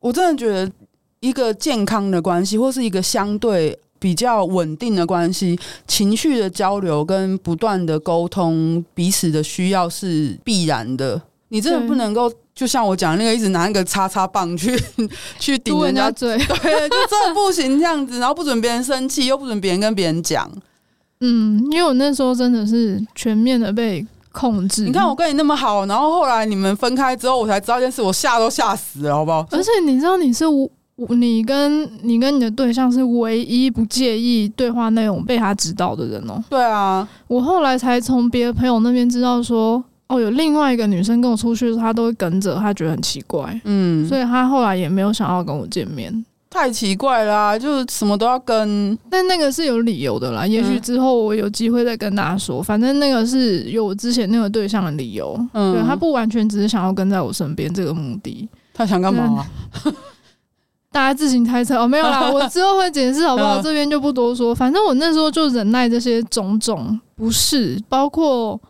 我真的觉得，一个健康的关系，或是一个相对。比较稳定的关系，情绪的交流跟不断的沟通，彼此的需要是必然的。你真的不能够，就像我讲那个，一直拿那个叉叉棒去 去顶人家嘴，对，就真的不行这样子。然后不准别人生气，又不准别人跟别人讲。
嗯，因为我那时候真的是全面的被控制。
你看我跟你那么好，然后后来你们分开之后，我才知道一件事，我吓都吓死了，好不好？
而且你知道你是无。你跟你跟你的对象是唯一不介意对话内容被他知道的人哦。
对啊，
我后来才从别的朋友那边知道说，哦，有另外一个女生跟我出去的时候，他都会跟着，她觉得很奇怪。嗯，所以她后来也没有想要跟我见面。
太奇怪啦，就是什么都要跟，
但那个是有理由的啦。也许之后我有机会再跟大家说，反正那个是有我之前那个对象的理由。嗯，对，他不完全只是想要跟在我身边这个目的。
他想干嘛？
大家自行猜测哦，没有啦，我之后会解释好不好？这边就不多说。反正我那时候就忍耐这些种种不是，包括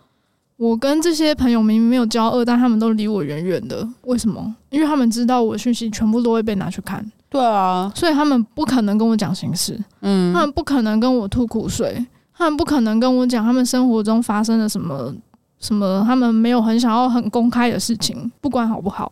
我跟这些朋友明明没有交恶，但他们都离我远远的。为什么？因为他们知道我的讯息全部都会被拿去看。
对啊，
所以他们不可能跟我讲心事，嗯，他们不可能跟我吐苦水，他们不可能跟我讲他们生活中发生了什么什么，他们没有很想要很公开的事情，不管好不好。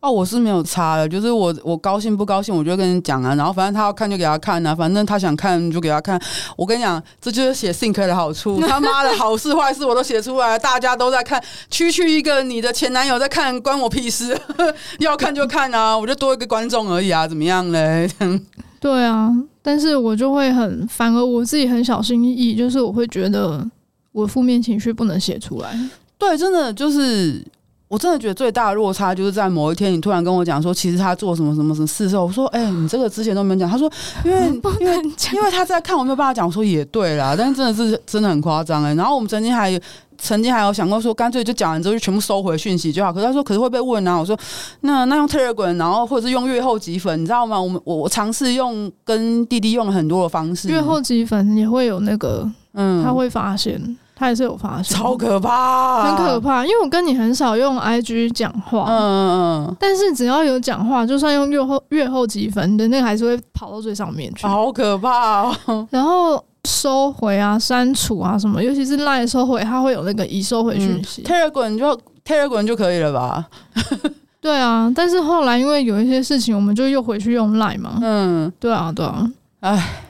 哦，我是没有差的，就是我我高兴不高兴，我就跟你讲啊，然后反正他要看就给他看啊，反正他想看就给他看。我跟你讲，这就是写 Think 的好处，他妈的好事坏事我都写出来，大家都在看，区区一个你的前男友在看，关我屁事，要看就看啊，我就多一个观众而已啊，怎么样嘞？
对啊，但是我就会很，反而我自己很小心翼翼，就是我会觉得我负面情绪不能写出来。
对，真的就是。我真的觉得最大的落差就是在某一天，你突然跟我讲说，其实他做什么什么什么事的时候，我说，哎、欸，你这个之前都没有讲。他说，因为 因为因为他在看，我没有办法讲。我说也对啦，但是真的是真的很夸张哎。然后我们曾经还曾经还有想过说，干脆就讲完之后就全部收回讯息就好。可是他说，可是会被问啊。我说，那那用 Telegram，然后或者是用阅后积粉，你知道吗？我们我我尝试用跟弟弟用了很多的方式，
阅后积粉也会有那个，嗯，他会发现。他也是有发现，
超可怕，啊，
很可怕。因为我跟你很少用 IG 讲话，嗯嗯嗯，但是只要有讲话，就算用月后阅后即焚的那个，还是会跑到最上面去，
好可怕哦。
然后收回啊、删除啊什么，尤其是 LINE 收回，它会有那个已收回讯息。
嗯、Telegram 就 Telegram 就可以了吧？
对啊，但是后来因为有一些事情，我们就又回去用 LINE 嘛。嗯，对啊，对啊。
哎，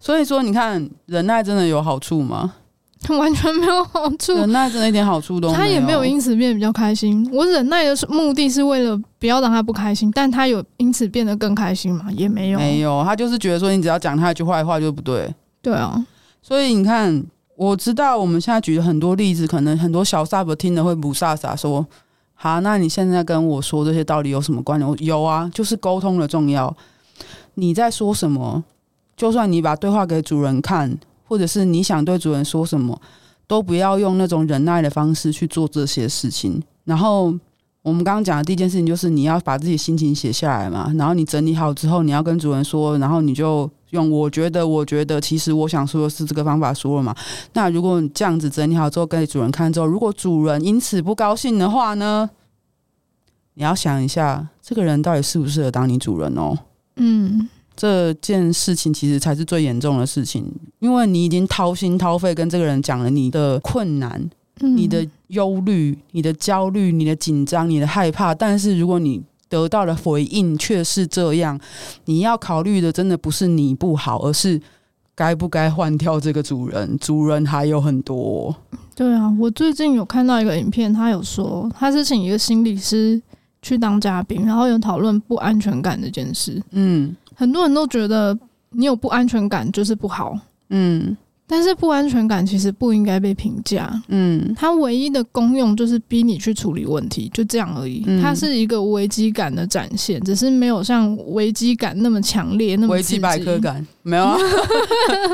所以说你看，忍耐真的有好处吗？
完全没有好处，
忍耐真的一点好处都没有。
他也没有因此变得比较开心。我忍耐的目的是为了不要让他不开心，但他有因此变得更开心吗？也没有，
没有。他就是觉得说，你只要讲他一句坏话就不对。
对啊，所
以你看，我知道我们现在举了很多例子，可能很多小 sub 听了会不飒飒说：“好，那你现在跟我说这些到底有什么关联？”有啊，就是沟通的重要。你在说什么？就算你把对话给主人看。或者是你想对主人说什么，都不要用那种忍耐的方式去做这些事情。然后我们刚刚讲的第一件事情就是你要把自己心情写下来嘛。然后你整理好之后，你要跟主人说，然后你就用我觉得，我觉得，其实我想说的是这个方法说了嘛。那如果你这样子整理好之后给主人看之后，如果主人因此不高兴的话呢，你要想一下，这个人到底适不适合当你主人哦？
嗯，
这件事情其实才是最严重的事情，因为你已经掏心掏肺跟这个人讲了你的困难。你的忧虑、你的焦虑、你的紧张、你的害怕，但是如果你得到的回应却是这样，你要考虑的真的不是你不好，而是该不该换掉这个主人。主人还有很多。
对啊，我最近有看到一个影片，他有说他是请一个心理师去当嘉宾，然后有讨论不安全感这件事。
嗯，
很多人都觉得你有不安全感就是不好。
嗯。
但是不安全感其实不应该被评价，
嗯，
它唯一的功用就是逼你去处理问题，就这样而已。嗯、它是一个危机感的展现，只是没有像危机感那么强烈，那么
危机百科感没有啊，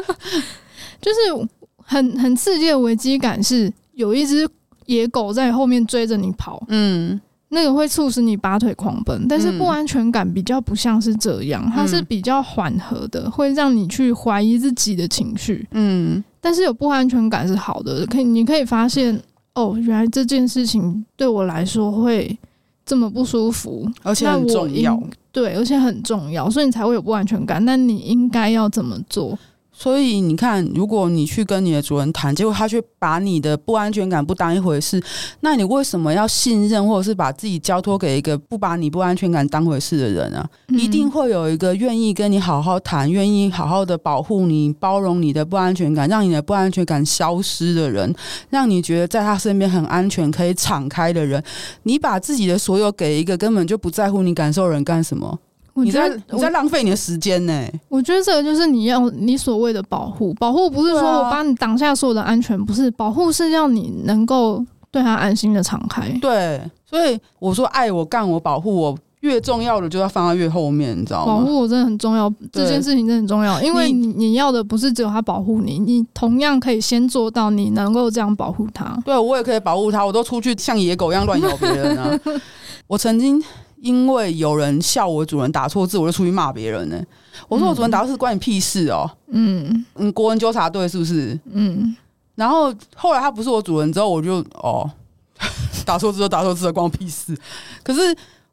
就是很很刺激的危机感，是有一只野狗在后面追着你跑，
嗯。
那个会促使你拔腿狂奔，但是不安全感比较不像是这样，嗯、它是比较缓和的，会让你去怀疑自己的情绪。
嗯，
但是有不安全感是好的，可以你可以发现哦，原来这件事情对我来说会这么不舒服，
而且很重要。
对，而且很重要，所以你才会有不安全感。那你应该要怎么做？
所以你看，如果你去跟你的主人谈，结果他却把你的不安全感不当一回事，那你为什么要信任，或者是把自己交托给一个不把你不安全感当回事的人啊？嗯、一定会有一个愿意跟你好好谈，愿意好好的保护你、包容你的不安全感，让你的不安全感消失的人，让你觉得在他身边很安全、可以敞开的人。你把自己的所有给一个根本就不在乎你感受的人干什么？你在你在浪费你的时间呢、欸？
我觉得这个就是你要你所谓的保护，保护不是说我帮你挡下所有的安全，不是保护是要你能够对他安心的敞开。
对，所以我说爱我干我保护我，越重要的就要放在越后面，你知道吗？
保护我真的很重要，这件事情真的很重要，因为你你要的不是只有他保护你，你同样可以先做到你能够这样保护他。
对，我也可以保护他，我都出去像野狗一样乱咬别人啊！我曾经。因为有人笑我主人打错字，我就出去骂别人呢。我说我主人打错字关你屁事哦。嗯，嗯，国文纠察队是不是？嗯。然后后来他不是我主人之后，我就哦，打错字就打错字了，关我屁事。可是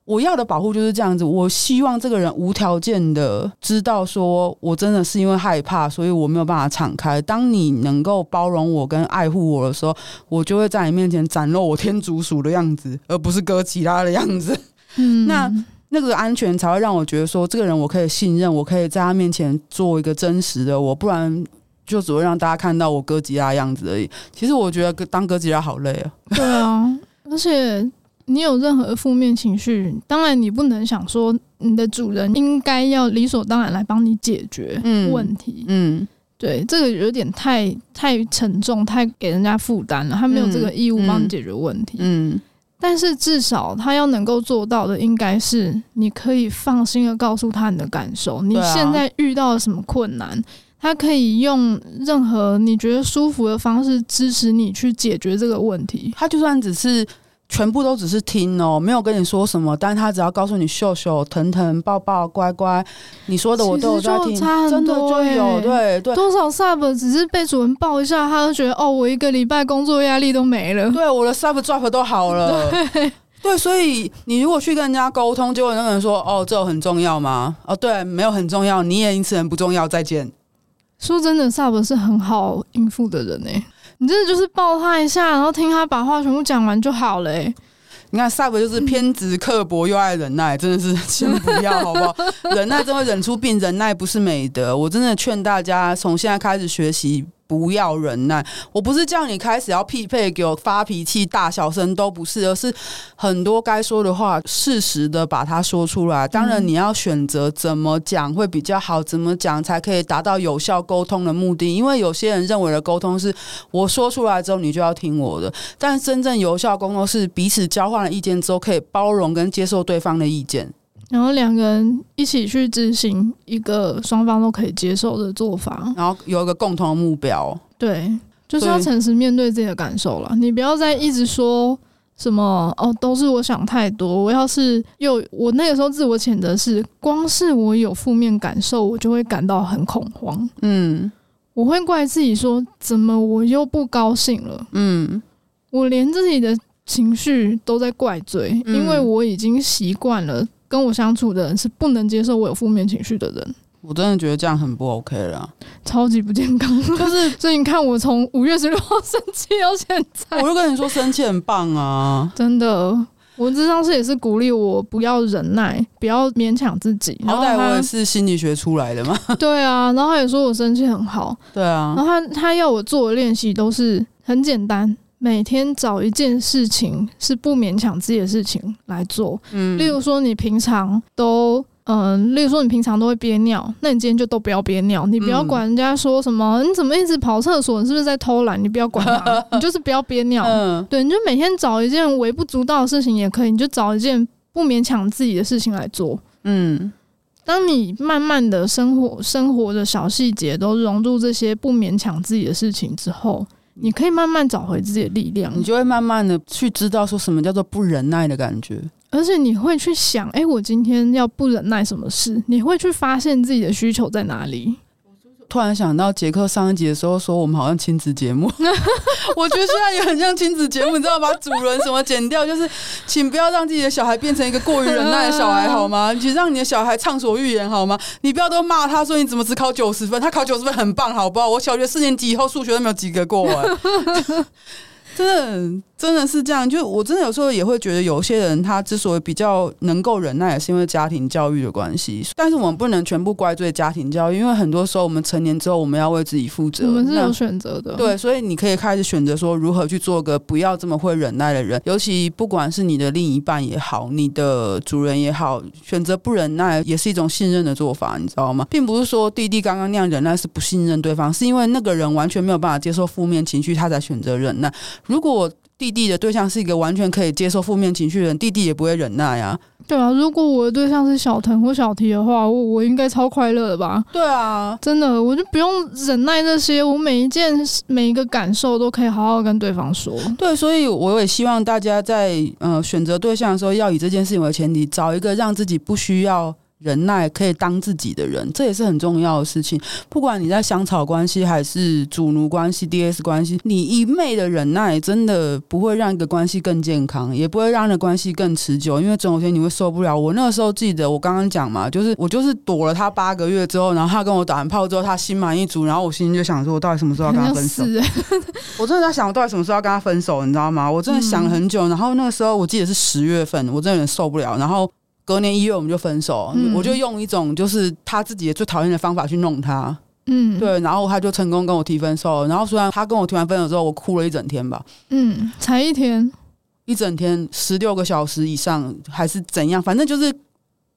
我要的保护就是这样子，我希望这个人无条件的知道，说我真的是因为害怕，所以我没有办法敞开。当你能够包容我跟爱护我的时候，我就会在你面前展露我天竺鼠的样子，而不是哥吉拉的样子。嗯，那那个安全才会让我觉得说，这个人我可以信任，我可以在他面前做一个真实的我，不然就只会让大家看到我哥吉拉样子而已。其实我觉得当哥吉拉好累啊。
对啊，而且你有任何负面情绪，当然你不能想说你的主人应该要理所当然来帮你解决问题。嗯，嗯对，这个有点太太沉重，太给人家负担了。他没有这个义务帮你解决问题。嗯。嗯但是至少他要能够做到的，应该是你可以放心的告诉他你的感受。你现在遇到了什么困难，他可以用任何你觉得舒服的方式支持你去解决这个问题。
他就算只是。全部都只是听哦，没有跟你说什么，但是他只要告诉你秀秀、疼疼、抱抱、乖乖，你说的我都有在听，真的就有对对。
多少 sub 只是被主人抱一下，他就觉得哦，我一个礼拜工作压力都没了，
对，我的 sub drop 都好了，对，对，所以你如果去跟人家沟通，结果那个人说哦，这很重要吗？哦，对，没有很重要，你也因此很不重要，再见。
说真的，sub 是很好应付的人哎。你真的就是抱他一下，然后听他把话全部讲完就好了，
你看萨博就是偏执、刻薄又爱忍耐，真的是先不要好不好？忍耐真会忍出病，忍耐不是美德。我真的劝大家从现在开始学习。不要忍耐，我不是叫你开始要匹配给我发脾气、大小声都不是，而是很多该说的话，适时的把它说出来。当然，你要选择怎么讲会比较好，怎么讲才可以达到有效沟通的目的。因为有些人认为的沟通是我说出来之后你就要听我的，但真正有效沟通是彼此交换了意见之后，可以包容跟接受对方的意见。
然后两个人一起去执行一个双方都可以接受的做法，
然后有一个共同的目标。
对，就是要诚实面对自己的感受了。你不要再一直说什么哦，都是我想太多。我要是又我那个时候自我谴责是，光是我有负面感受，我就会感到很恐慌。
嗯，
我会怪自己说，怎么我又不高兴了？
嗯，
我连自己的情绪都在怪罪，
嗯，
因为我已经习惯了跟我相处的人是不能接受我有负面情绪的人。
我真的觉得这样很不 OK 了，
超级不健康。就是，所以你看，我从五月十六号生气到现在，
我就跟你说，生气很棒啊！
真的，我这上次也是鼓励我不要忍耐，不要勉强自己。
好歹我也是心理学出来的嘛。
对啊，然后他也说我生气很好。
对啊，
然后他他要我做的练习都是很简单，每天找一件事情是不勉强自己的事情来做。嗯，例如说你平常都。嗯，例如说你平常都会憋尿，那你今天就都不要憋尿，你不要管人家说什么，嗯、你怎么一直跑厕所，你是不是在偷懒？你不要管他，你就是不要憋尿。嗯，对，你就每天找一件微不足道的事情也可以，你就找一件不勉强自己的事情来做。嗯，当你慢慢的生活生活的小细节都融入这些不勉强自己的事情之后，你可以慢慢找回自己的力量，
你就会慢慢的去知道说什么叫做不忍耐的感觉。
而且你会去想，哎、欸，我今天要不忍耐什么事？你会去发现自己的需求在哪里。
突然想到杰克上一集的时候说，我们好像亲子节目，我觉得现在也很像亲子节目，你知道把主人什么剪掉，就是请不要让自己的小孩变成一个过于忍耐的小孩，好吗？请让你的小孩畅所欲言，好吗？你不要都骂他说你怎么只考九十分，他考九十分很棒，好不好？我小学四年级以后数学都没有及格过，真的。真的是这样，就我真的有时候也会觉得，有些人他之所以比较能够忍耐，也是因为家庭教育的关系。但是我们不能全部怪罪家庭教育，因为很多时候我们成年之后，我们要为自己负责。
我们是有选择的，
对，所以你可以开始选择说如何去做个不要这么会忍耐的人。尤其不管是你的另一半也好，你的主人也好，选择不忍耐也是一种信任的做法，你知道吗？并不是说弟弟刚刚那样忍耐是不信任对方，是因为那个人完全没有办法接受负面情绪，他才选择忍耐。如果弟弟的对象是一个完全可以接受负面情绪的人，弟弟也不会忍耐啊。
对啊，如果我的对象是小腾或小提的话，我我应该超快乐的吧？
对啊，
真的，我就不用忍耐这些，我每一件每一个感受都可以好好跟对方说。
对，所以我也希望大家在呃选择对象的时候，要以这件事情为前提，找一个让自己不需要。忍耐可以当自己的人，这也是很重要的事情。不管你在香草关系还是主奴关系、DS 关系，你一昧的忍耐，真的不会让一个关系更健康，也不会让的关系更持久。因为总有一天你会受不了。我那个时候记得，我刚刚讲嘛，就是我就是躲了他八个月之后，然后他跟我打完炮之后，他心满意足，然后我心里就想说，我到底什么时候要跟他分手？我真的在想，我到底什么时候要跟他分手？你知道吗？我真的想了很久。然后那个时候我记得是十月份，我真的有点受不了。然后。隔年一月我们就分手，嗯，我就用一种就是他自己最讨厌的方法去弄他，嗯，对，然后他就成功跟我提分手。然后虽然他跟我提完分手之后，我哭了一整天吧，
嗯，才一天，
一整天十六个小时以上还是怎样，反正就是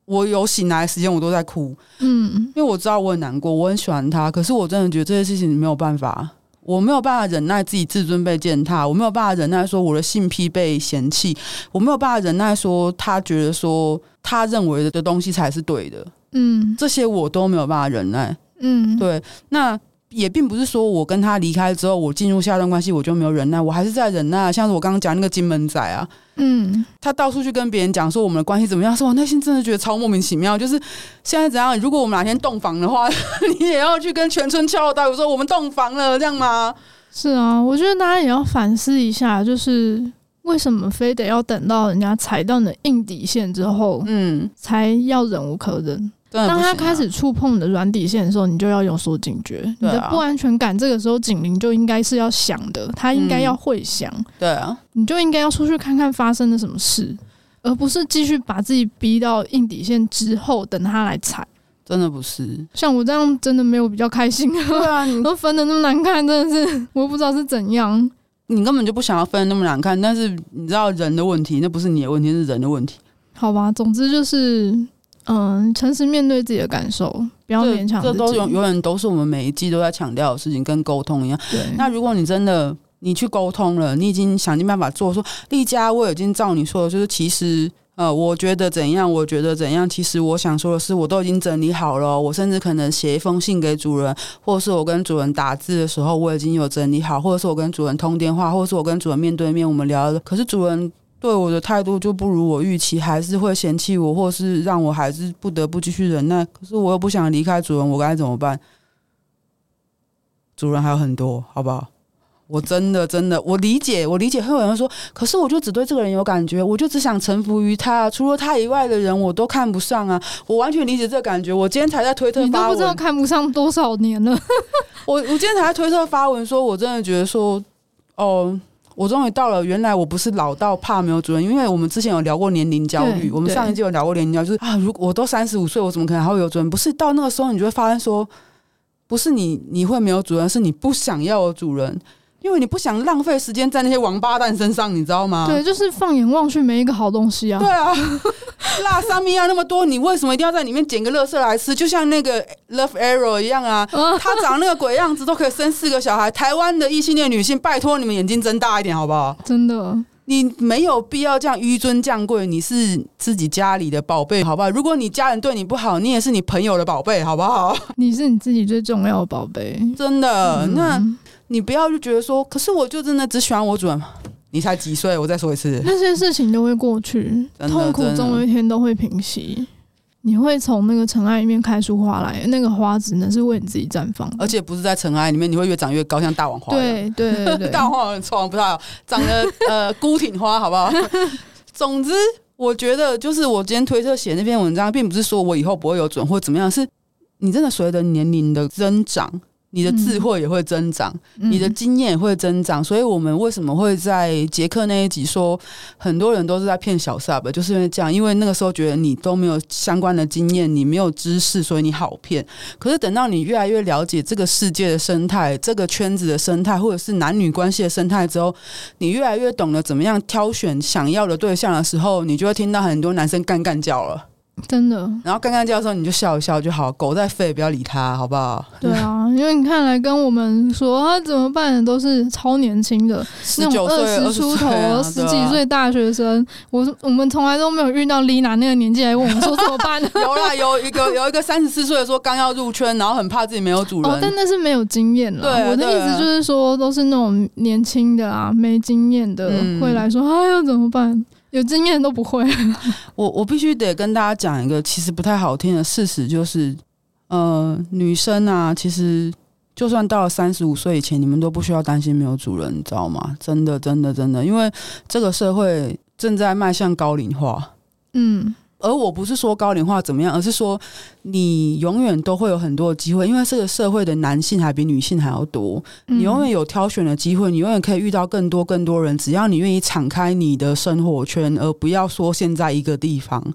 我有醒来的时间我都在哭，嗯，因为我知道我很难过，我很喜欢他，可是我真的觉得这些事情没有办法。我没有办法忍耐自己自尊被践踏，我没有办法忍耐说我的性癖被嫌弃，我没有办法忍耐说他觉得说他认为的东西才是对的，嗯，这些我都没有办法忍耐，嗯，对，那。也并不是说我跟他离开之后，我进入下一段关系我就没有忍耐，我还是在忍耐。像是我刚刚讲那个金门仔啊，嗯，他到处去跟别人讲说我们的关系怎么样，说我内心真的觉得超莫名其妙。就是现在怎样？如果我们哪天洞房的话，你也要去跟全村敲大鼓说我们洞房了，这样吗？
是啊，我觉得大家也要反思一下，就是为什么非得要等到人家踩到你的硬底线之后，嗯，才要忍无可忍。当他开始触碰你的软底线的时候，你就要有所警觉。你的不安全感，这个时候警铃就应该是要响的，他应该要会响。
对啊，
你就应该要出去看看发生了什么事，而不是继续把自己逼到硬底线之后等他来踩。
真的不是，
像我这样真的没有比较开心。对啊，你 都分的那么难看，真的是我不知道是怎样。
你根本就不想要分得那么难看，但是你知道人的问题，那不是你的问题，是人的问题。
好吧，总之就是。嗯，诚实面对自己的感受，不要勉
强。这，都永永远都是我们每一季都在强调的事情，跟沟通一样。
对。
那如果你真的你去沟通了，你已经想尽办法做，说丽佳，我已经照你说的，就是其实呃，我觉得怎样，我觉得怎样，其实我想说的是，我都已经整理好了。我甚至可能写一封信给主人，或者是我跟主人打字的时候，我已经有整理好，或者是我跟主人通电话，或者是我跟主人面对面我们聊了。可是主人。对我的态度就不如我预期，还是会嫌弃我，或是让我还是不得不继续忍耐。可是我又不想离开主人，我该怎么办？主人还有很多，好不好？我真的真的，我理解，我理解。会有人说，可是我就只对这个人有感觉，我就只想臣服于他，除了他以外的人我都看不上啊！我完全理解这个感觉。我今天才在推特发文，
你都不知道看不上多少年了。
我我今天才在推特发文说，我真的觉得说，哦。我终于到了，原来我不是老到怕没有主人，因为我们之前有聊过年龄焦虑，我们上一季有聊过年龄焦虑，就是啊，如果我都三十五岁，我怎么可能还会有主人？不是到那个时候，你就会发现说，不是你你会没有主人，是你不想要有主人。因为你不想浪费时间在那些王八蛋身上，你知道吗？
对，就是放眼望去没一个好东西啊。
对啊，辣沙米亚那么多，你为什么一定要在里面捡个垃圾来吃？就像那个 Love Arrow 一样啊，他长那个鬼样子都可以生四个小孩。台湾的异性恋女性，拜托你们眼睛睁大一点好不好？
真的，
你没有必要这样纡尊降贵。你是自己家里的宝贝，好不好？如果你家人对你不好，你也是你朋友的宝贝，好不好？
你是你自己最重要的宝贝，
真的。嗯、那。你不要就觉得说，可是我就真的只喜欢我主人。你才几岁？我再说一次，
那些事情都会过去，痛苦总有一天都会平息。你会从那个尘埃里面开出花来，那个花只能是为你自己绽放，
而且不是在尘埃里面，你会越长越高，像大王花。
对对对，对，
大王花很丑，不太好，长得 呃孤挺花，好不好？总之，我觉得就是我今天推特写那篇文章，并不是说我以后不会有主人或怎么样，是你真的随着年龄的增长。你的智慧也会增长，嗯、你的经验也会增长，所以我们为什么会在杰克那一集说很多人都是在骗小 sub，就是因为这样，因为那个时候觉得你都没有相关的经验，你没有知识，所以你好骗。可是等到你越来越了解这个世界的生态、这个圈子的生态，或者是男女关系的生态之后，你越来越懂得怎么样挑选想要的对象的时候，你就会听到很多男生干干叫了。
真的，
然后刚刚叫的时候你就笑一笑就好，狗在吠，不要理它，好不好？
对啊，因为你看来跟我们说他怎么办的，都是超年轻的，十九岁、二十出头、啊、十几岁大学生。我我们从来都没有遇到丽娜那个年纪来问我们说怎么办。
有啦，有一个有一个三十四岁的说刚要入圈，然后很怕自己没有主人。
哦，但那是没有经验了。对，我的意思就是说，都是那种年轻的啊，没经验的、嗯、会来说，哎呀，怎么办？有经验都不会。
我我必须得跟大家讲一个其实不太好听的事实，就是呃，女生啊，其实就算到了三十五岁以前，你们都不需要担心没有主人，你知道吗？真的，真的，真的，因为这个社会正在迈向高龄化。嗯。而我不是说高龄化怎么样，而是说你永远都会有很多的机会，因为这个社会的男性还比女性还要多，你永远有挑选的机会，你永远可以遇到更多更多人，只要你愿意敞开你的生活圈，而不要说现在一个地方。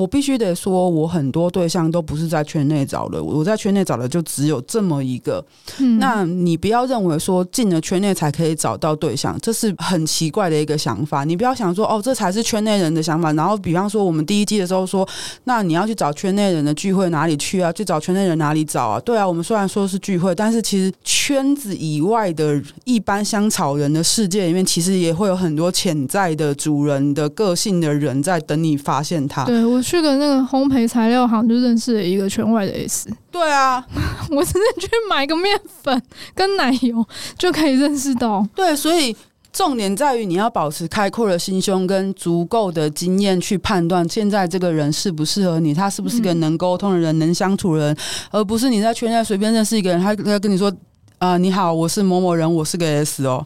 我必须得说，我很多对象都不是在圈内找的。我在圈内找的就只有这么一个。嗯。那你不要认为说进了圈内才可以找到对象，这是很奇怪的一个想法。你不要想说哦，这才是圈内人的想法。然后，比方说我们第一季的时候说，那你要去找圈内人的聚会哪里去啊？去找圈内人哪里找啊？对啊，我们虽然说是聚会，但是其实圈子以外的一般香草人的世界里面，其实也会有很多潜在的主人的个性的人在等你发现他。
对我。去个那个烘焙材料行，就认识了一个圈外的 S。
对啊，
我真的去买个面粉跟奶油就可以认识到。
对，所以重点在于你要保持开阔的心胸跟足够的经验去判断现在这个人适不适合你，他是不是个能沟通的人、嗯、能相处的人，而不是你在圈内随便认识一个人，他他跟你说啊、呃，你好，我是某某人，我是个 S 哦，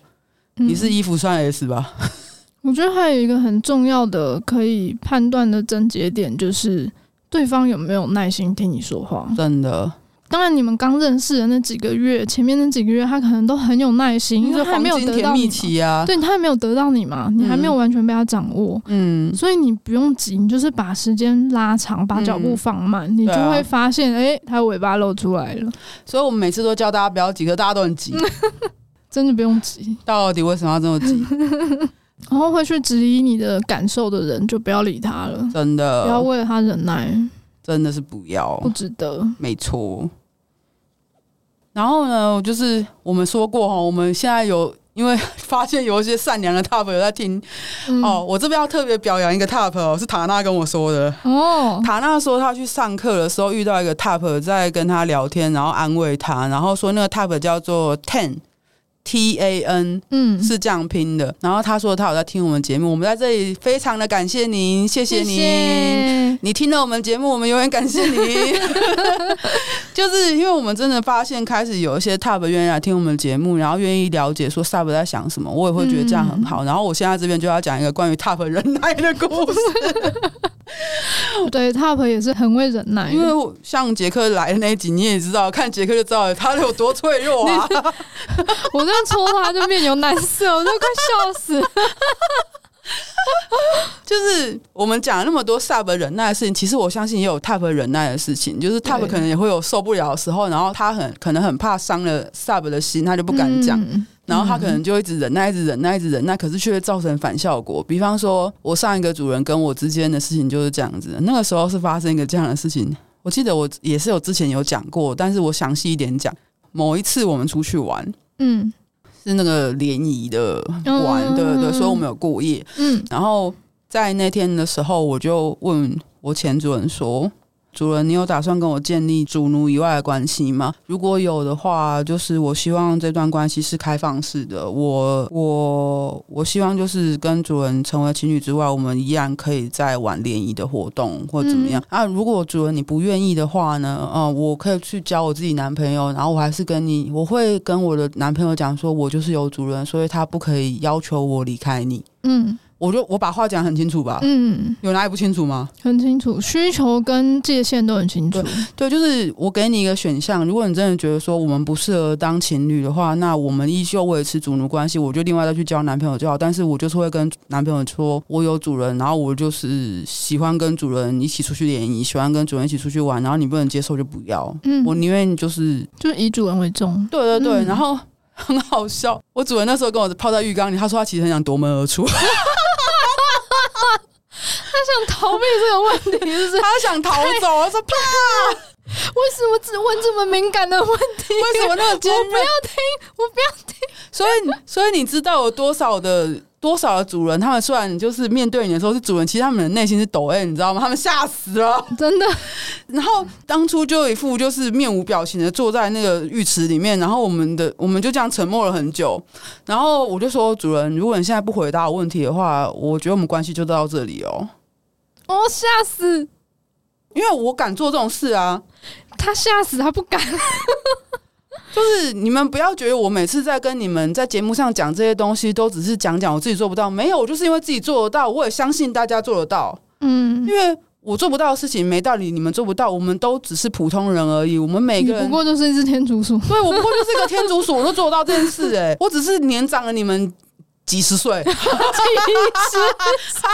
你是衣服算 S 吧？嗯
我觉得还有一个很重要的可以判断的症结点，就是对方有没有耐心听你说话。
真的，
当然你们刚认识的那几个月，前面那几个月他可能都很有耐心，因为他还没有得到你啊。对，他还没有得到你嘛，你还没有完全被他掌握。嗯，所以你不用急，你就是把时间拉长，把脚步放慢，嗯，你就会发现，哎，他尾巴露出来了。
所以我们每次都叫大家不要急，可大家都很急，
真的不用急。
到底为什么要这么急？
然后会去质疑你的感受的人，就不要理他了。
真的，
不要为了他忍耐，
真的是不要，
不值得。
没错。然后呢，就是我们说过哈，我们现在有因为发现有一些善良的 top 有在听、嗯、哦。我这边要特别表扬一个 top 哦，是塔娜跟我说的哦。塔娜说她去上课的时候遇到一个 top 在跟他聊天，然后安慰他，然后说那个 top 叫做 Ten。T A N，嗯，是这样拼的。然后他说他有在听我们节目，我们在这里非常的感谢您，谢谢您，你听了我们节目，我们永远感谢你。就是因为我们真的发现，开始有一些 TOP 愿意来听我们节目，然后愿意了解说 Sub 在想什么，我也会觉得这样很好。嗯、然后我现在这边就要讲一个关于 TOP 忍耐的故事。
对，TOP 也是很会忍耐，
因为像杰克来的那一集，你也知道，看杰克就知道他有多脆弱啊。
我这样戳他，就面有难色，我都快笑死了。
就是我们讲了那么多 Sub 忍耐的事情，其实我相信也有 Top 忍耐的事情。就是 Top 可能也会有受不了的时候，然后他很可能很怕伤了 Sub 的心，他就不敢讲。嗯、然后他可能就一直忍耐，一直忍耐，一直忍耐，可是却会造成反效果。比方说，我上一个主人跟我之间的事情就是这样子。那个时候是发生一个这样的事情，我记得我也是有之前有讲过，但是我详细一点讲。某一次我们出去玩。嗯，是那个联谊的玩对对对，所以我们有过夜。嗯，然后在那天的时候，我就问我前主人说。主人，你有打算跟我建立主奴以外的关系吗？如果有的话，就是我希望这段关系是开放式的。我我我希望就是跟主人成为情侣之外，我们依然可以再玩联谊的活动或怎么样。嗯、啊，如果主人你不愿意的话呢？嗯，我可以去交我自己男朋友，然后我还是跟你，我会跟我的男朋友讲说，我就是有主人，所以他不可以要求我离开你。嗯。我就我把话讲很清楚吧，嗯，有哪里不清楚吗？
很清楚，需求跟界限都很清楚。
对，对，就是我给你一个选项，如果你真的觉得说我们不适合当情侣的话，那我们依旧维持主奴关系，我就另外再去交男朋友就好。但是我就是会跟男朋友说，我有主人，然后我就是喜欢跟主人一起出去联谊，喜欢跟主人一起出去玩，然后你不能接受就不要。嗯，我宁愿就是
就是以主人为重。
对对对，嗯、然后很好笑，我主人那时候跟我泡在浴缸里，他说他其实很想夺门而出。
他想逃避这个问题，就是
他想逃走。我说怕，
为什么只问这么敏感的问题？
为什么那么尖锐？
我不要听，我不要听。
所以，所以你知道有多少的？多少的主人，他们虽然就是面对你的时候是主人，其实他们的内心是抖 M，你知道吗？他们吓死了，
真的。
然后当初就一副就是面无表情的坐在那个浴池里面，然后我们的我们就这样沉默了很久。然后我就说：“主人，如果你现在不回答我问题的话，我觉得我们关系就到这里哦。”
哦，吓死！
因为我敢做这种事啊，
他吓死，他不敢。
就是你们不要觉得我每次在跟你们在节目上讲这些东西，都只是讲讲我自己做不到。没有，我就是因为自己做得到，我也相信大家做得到。嗯，因为我做不到的事情没道理，你们做不到。我们都只是普通人而已。我们每个人
不过就是一只天竺鼠。
对，我不过就是一个天竺鼠，我都做得到这件事。哎，我只是年长了你们。几十岁，几十岁，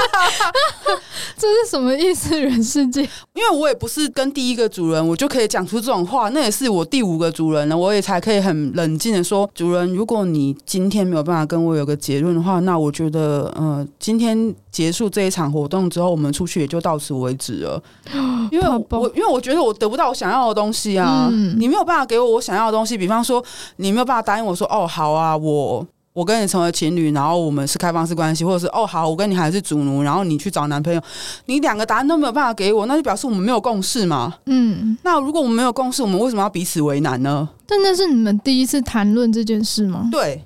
这是什么意思？人世界？
因为我也不是跟第一个主人，我就可以讲出这种话。那也是我第五个主人了，我也才可以很冷静的说：“主人，如果你今天没有办法跟我有个结论的话，那我觉得，呃，今天结束这一场活动之后，我们出去也就到此为止了。因为我，因为我觉得我得不到我想要的东西啊，嗯、你没有办法给我我想要的东西。比方说，你没有办法答应我说，哦，好啊，我。”我跟你成为情侣，然后我们是开放式关系，或者是哦好，我跟你还是主奴，然后你去找男朋友，你两个答案都没有办法给我，那就表示我们没有共识嘛。嗯，那如果我们没有共识，我们为什么要彼此为难呢？
但那是你们第一次谈论这件事吗？
对，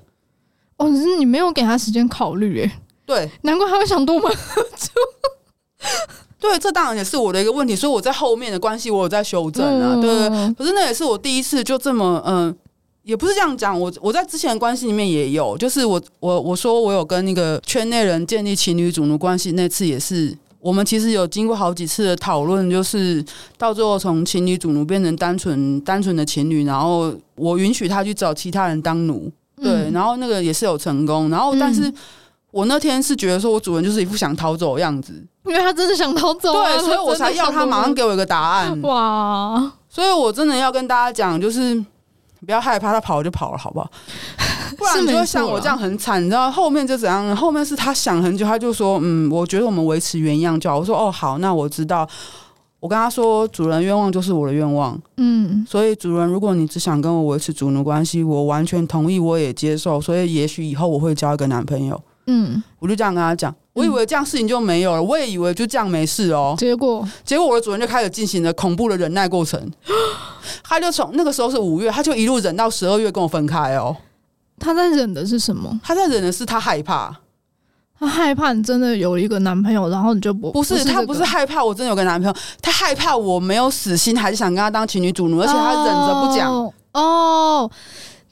哦，可是你没有给他时间考虑，哎，
对，
难怪他会想夺门而出。
对，这当然也是我的一个问题，所以我在后面的关系我有在修正啊，嗯、对，可是那也是我第一次就这么嗯。也不是这样讲，我我在之前的关系里面也有，就是我我我说我有跟那个圈内人建立情侣主奴关系，那次也是我们其实有经过好几次的讨论，就是到最后从情侣主奴变成单纯单纯的情侣，然后我允许他去找其他人当奴，对，嗯、然后那个也是有成功，然后但是我那天是觉得说我主人就是一副想逃走的样子，
因为他真的想逃走，啊，
对，所以我才要他马上给我一个答案，哇，所以我真的要跟大家讲，就是。不要害怕，他跑就跑了，好不好？不然你就会像我这样很惨，你知道后面就怎样？后面是他想很久，他就说：“嗯，我觉得我们维持原样就好。”我说：“哦，好，那我知道。”我跟他说：“主人愿望就是我的愿望。”嗯，所以主人，如果你只想跟我维持主奴关系，我完全同意，我也接受。所以也许以后我会交一个男朋友。嗯，我就这样跟他讲。我以为这样事情就没有了，我也以为就这样没事哦。
结果，
结果我的主人就开始进行了恐怖的忍耐过程。他就从那个时候是五月，他就一路忍到十二月跟我分开哦。
他在忍的是什么？
他在忍的是他害怕。
他害怕你真的有一个男朋友，然后你就不
不是，他不是害怕我真的有个男朋友，他害怕我没有死心，还是想跟他当情侣主奴，而且他忍着不讲。
哦，哦，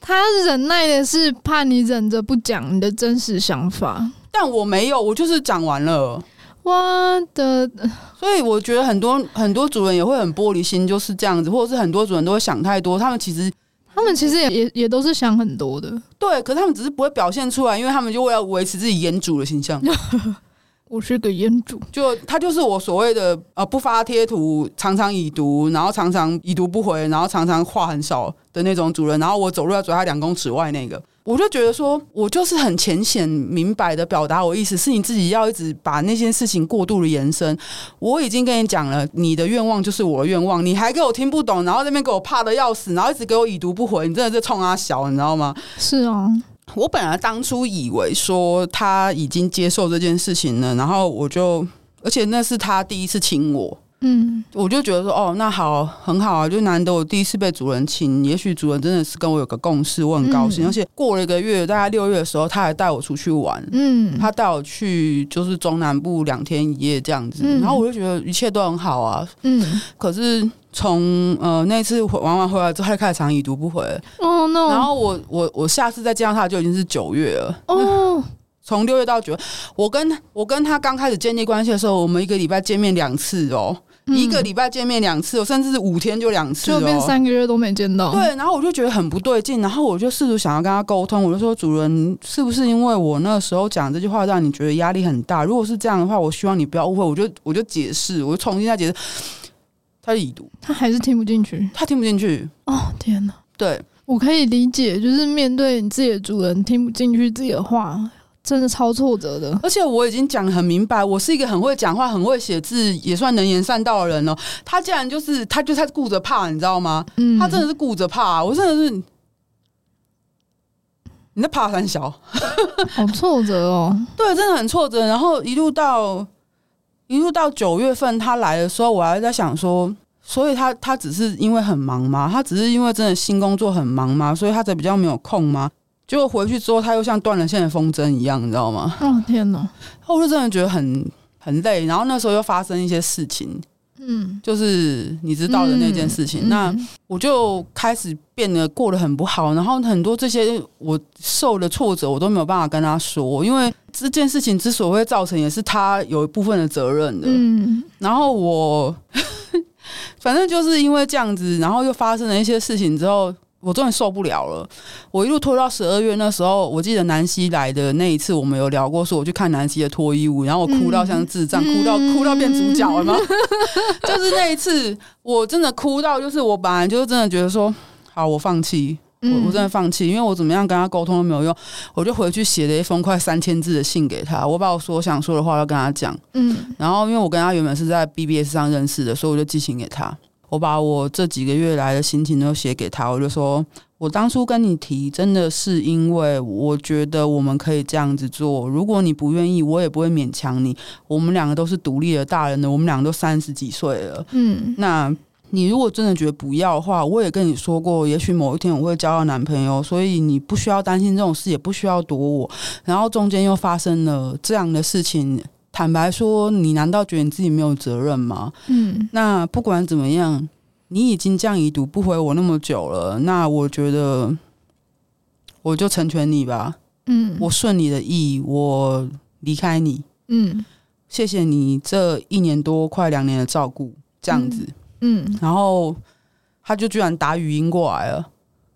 他忍耐的是怕你忍着不讲你的真实想法，
但我没有，我就是讲完了。
我的，
所以我觉得很多很多主人也会很玻璃心，就是这样子，或者是很多主人都会想太多，他们其实。
他们其实也也也都是想很多的，
对，可是他们只是不会表现出来，因为他们就为了维持自己颜主的形象。
我是个烟主，
就他就是我所谓的呃不发贴图，常常已读，然后常常已读不回，然后常常话很少的那种主人，然后我走路要走他两公尺外那个。我就觉得说，我就是很浅显明白的表达我意思，是你自己要一直把那件事情过度的延伸。我已经跟你讲了，你的愿望就是我的愿望，你还给我听不懂，然后那边给我怕的要死，然后一直给我已读不回，你真的是冲他小，你知道吗？
是啊，
我本来当初以为说他已经接受这件事情了，然后我就，而且那是他第一次亲我。嗯，我就觉得说，哦，那好，很好啊，就难得我第一次被主人请，也许主人真的是跟我有个共识，我很高兴。嗯、而且过了一个月，大概六月的时候，他还带我出去玩，嗯，他带我去就是中南部两天一夜这样子，嗯、然后我就觉得一切都很好啊，嗯。可是从呃那次玩完回来之后，他就开始常已读不回，哦 no，然后我我我下次再见到他就已经是九月了，哦。从六月到九月，我跟我跟他刚开始建立关系的时候，我们一个礼拜见面两次哦。嗯、一个礼拜见面两次，甚至是五天就两次，
就变三个月都没见到。
对，然后我就觉得很不对劲，然后我就试图想要跟他沟通，我就说：“主人，是不是因为我那时候讲这句话让你觉得压力很大？如果是这样的话，我希望你不要误会。”我就我就解释，我就重新再解释。他已读，
他还是听不进去，
他听不进去。
哦天哪！
对，
我可以理解，就是面对你自己的主人听不进去自己的话。真的超挫折的，
而且我已经讲得很明白，我是一个很会讲话、很会写字，也算能言善道的人了。他竟然就是，他就他顾着怕，你知道吗？嗯，他真的是顾着怕，我真的是，你在怕三小，
好挫折哦。
对，真的很挫折。然后一路到一路到九月份他来的时候，我还在想说，所以他他只是因为很忙吗？他只是因为真的新工作很忙吗？所以他才比较没有空吗？结果回去之后，他又像断了线的风筝一样，你知道吗？
哦天哪！
我就真的觉得很很累。然后那时候又发生一些事情，嗯，就是你知道的那件事情。嗯、那我就开始变得过得很不好。然后很多这些我受的挫折，我都没有办法跟他说，因为这件事情之所以会造成，也是他有一部分的责任的。嗯，然后我 反正就是因为这样子，然后又发生了一些事情之后。我终于受不了了，我一路拖到十二月那时候，我记得南希来的那一次，我们有聊过，说我去看南希的脱衣舞，然后我哭到像智障，嗯、哭到哭到变主角了吗？嗯、就是那一次，我真的哭到，就是我本来就是真的觉得说，好，我放弃，我我真的放弃，因为我怎么样跟他沟通都没有用，我就回去写了一封快三千字的信给他，我把我所想说的话要跟他讲，嗯，然后因为我跟他原本是在 BBS 上认识的，所以我就寄信给他。我把我这几个月来的心情都写给他，我就说，我当初跟你提，真的是因为我觉得我们可以这样子做。如果你不愿意，我也不会勉强你。我们两个都是独立的大人了，我们两个都三十几岁了。嗯，那你如果真的觉得不要的话，我也跟你说过，也许某一天我会交到男朋友，所以你不需要担心这种事，也不需要躲我。然后中间又发生了这样的事情。坦白说，你难道觉得你自己没有责任吗？嗯，那不管怎么样，你已经这样已读不回我那么久了，那我觉得我就成全你吧。嗯，我顺你的意，我离开你。嗯，谢谢你这一年多快两年的照顾，这样子。嗯，嗯，然后他就居然打语音过来了，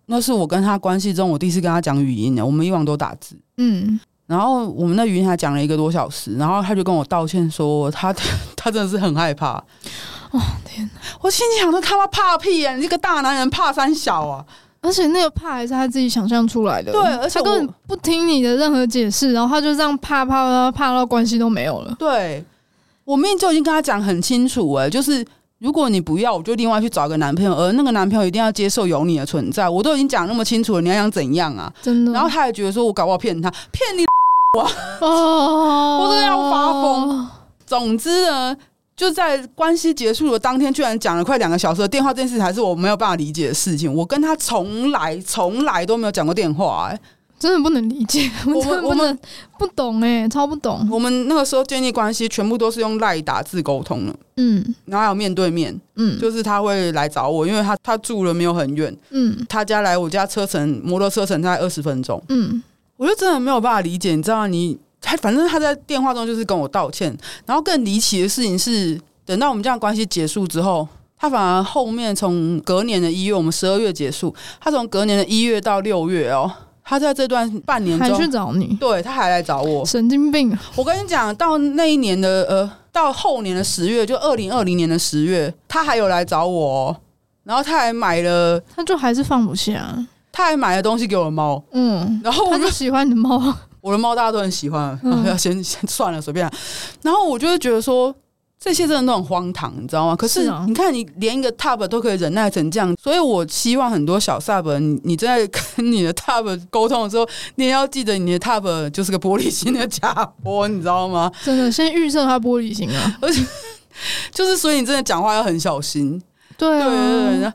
那是我跟他关系中我第一次跟他讲语音的，我们以往都打字。嗯。然后我们那语音还讲了一个多小时，然后他就跟我道歉说他 他真的是很害怕。
哦天哪！
我心里想说他妈怕屁啊！你这个大男人怕三小啊！
而且那个怕还是他自己想象出来的。
对，而且
他根本不听你的任何解释，然后他就这样怕怕怕怕到关系都没有了。
对，我明明就已经跟他讲很清楚哎，就是如果你不要，我就另外去找个男朋友，而那个男朋友一定要接受有你的存在。我都已经讲那么清楚了，你还想怎样啊？
真的。
然后他还觉得说我搞不好骗他，骗你。我哦，我真的要发疯。总之呢，就在关系结束的当天，居然讲了快两个小时的电话，这件事还是我没有办法理解的事情。我跟他从来从来都没有讲过电话，欸，哎，
真的不能理解，我们 我们不懂哎、欸，超不懂。
我们那个时候建立关系全部都是用赖打字沟通的，嗯，然后还有面对面，嗯，就是他会来找我，因为他他住了没有很远，嗯，他家来我家车程摩托车程大概二十分钟，嗯，我就真的没有办法理解，你知道你他反正他在电话中就是跟我道歉，然后更离奇的事情是，等到我们这样关系结束之后，他反而后面从隔年的一月，我们十二月结束，他从隔年的一月到六月哦。他在这段半年中
还去找你，
对，他还来找我，
神经病！
我跟你讲，到那一年的呃，到后年的十月，就二零二零年的十月，他还有来找我，然后他还买了，
他就还是放不下，
他还买了东西给我的猫，嗯，然后我就
喜欢你的猫，我
的猫大家都很喜欢，嗯、要 先先算了，随便，然后我就会觉得说。这些真的都很荒唐，你知道吗？可是你看，你连一个 top 都可以忍耐成这样，所以我希望很多小 sub，你你在跟你的 top 沟通的时候，你也要记得你的 top 就是个玻璃心的家伙，你知道吗？
真的，先预设他玻璃心啊，
而且就是所以你真的讲话要很小心。
对啊，对对对对，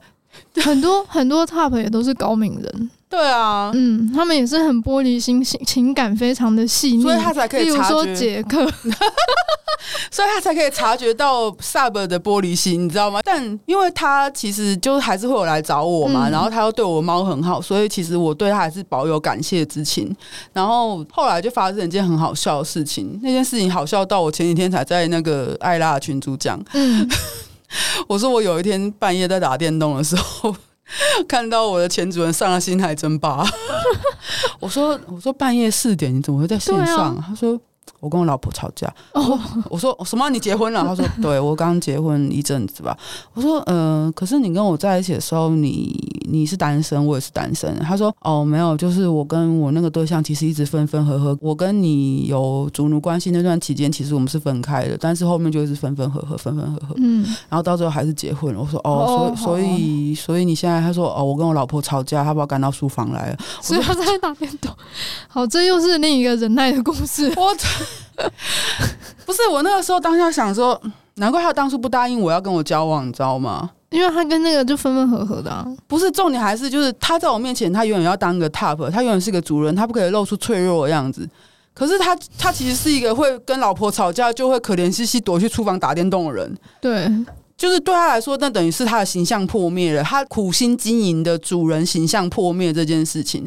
很多很多 top 也都是高敏人。
对啊，
嗯，他们也是很玻璃心，情情感非常的细腻，
所以他才可以。
比如说杰克，
所以他才可以察觉到 sub 的玻璃心，你知道吗？但因为他其实就还是会有来找我嘛，嗯、然后他又对我猫很好，所以其实我对他还是保有感谢之情。然后后来就发生一件很好笑的事情，那件事情好笑到我前几天才在那个艾拉群组讲，嗯，我说我有一天半夜在打电动的时候。看到我的前主人上了《星海争霸》，我说：“我说半夜四点你怎么会在线上？”他说。我跟我老婆吵架，哦，我说什么？你结婚了？他说对，我刚结婚一阵子吧。我说呃，可是你跟我在一起的时候，你你是单身，我也是单身。他说哦，没有，就是我跟我那个对象其实一直分分合合。我跟你有主奴关系那段期间，其实我们是分开的，但是后面就一直分分合合，分分合合。嗯，然后到最后还是结婚了。我说哦，所以所以所以你现在他说哦，我跟我老婆吵架，他把我赶到书房来了，
所以他在打电动。好，这又是另一个忍耐的故事。
我。不是我那个时候当下想说，难怪他当初不答应我要跟我交往，你知道吗？
因为他跟那个就分分合合的啊。
不是重点，还是就是他在我面前，他永远要当个 top，他永远是个主人，他不可以露出脆弱的样子。可是他他其实是一个会跟老婆吵架就会可怜兮兮躲去厨房打电动的人。
对，
就是对他来说，那等于是他的形象破灭了，他苦心经营的主人形象破灭这件事情。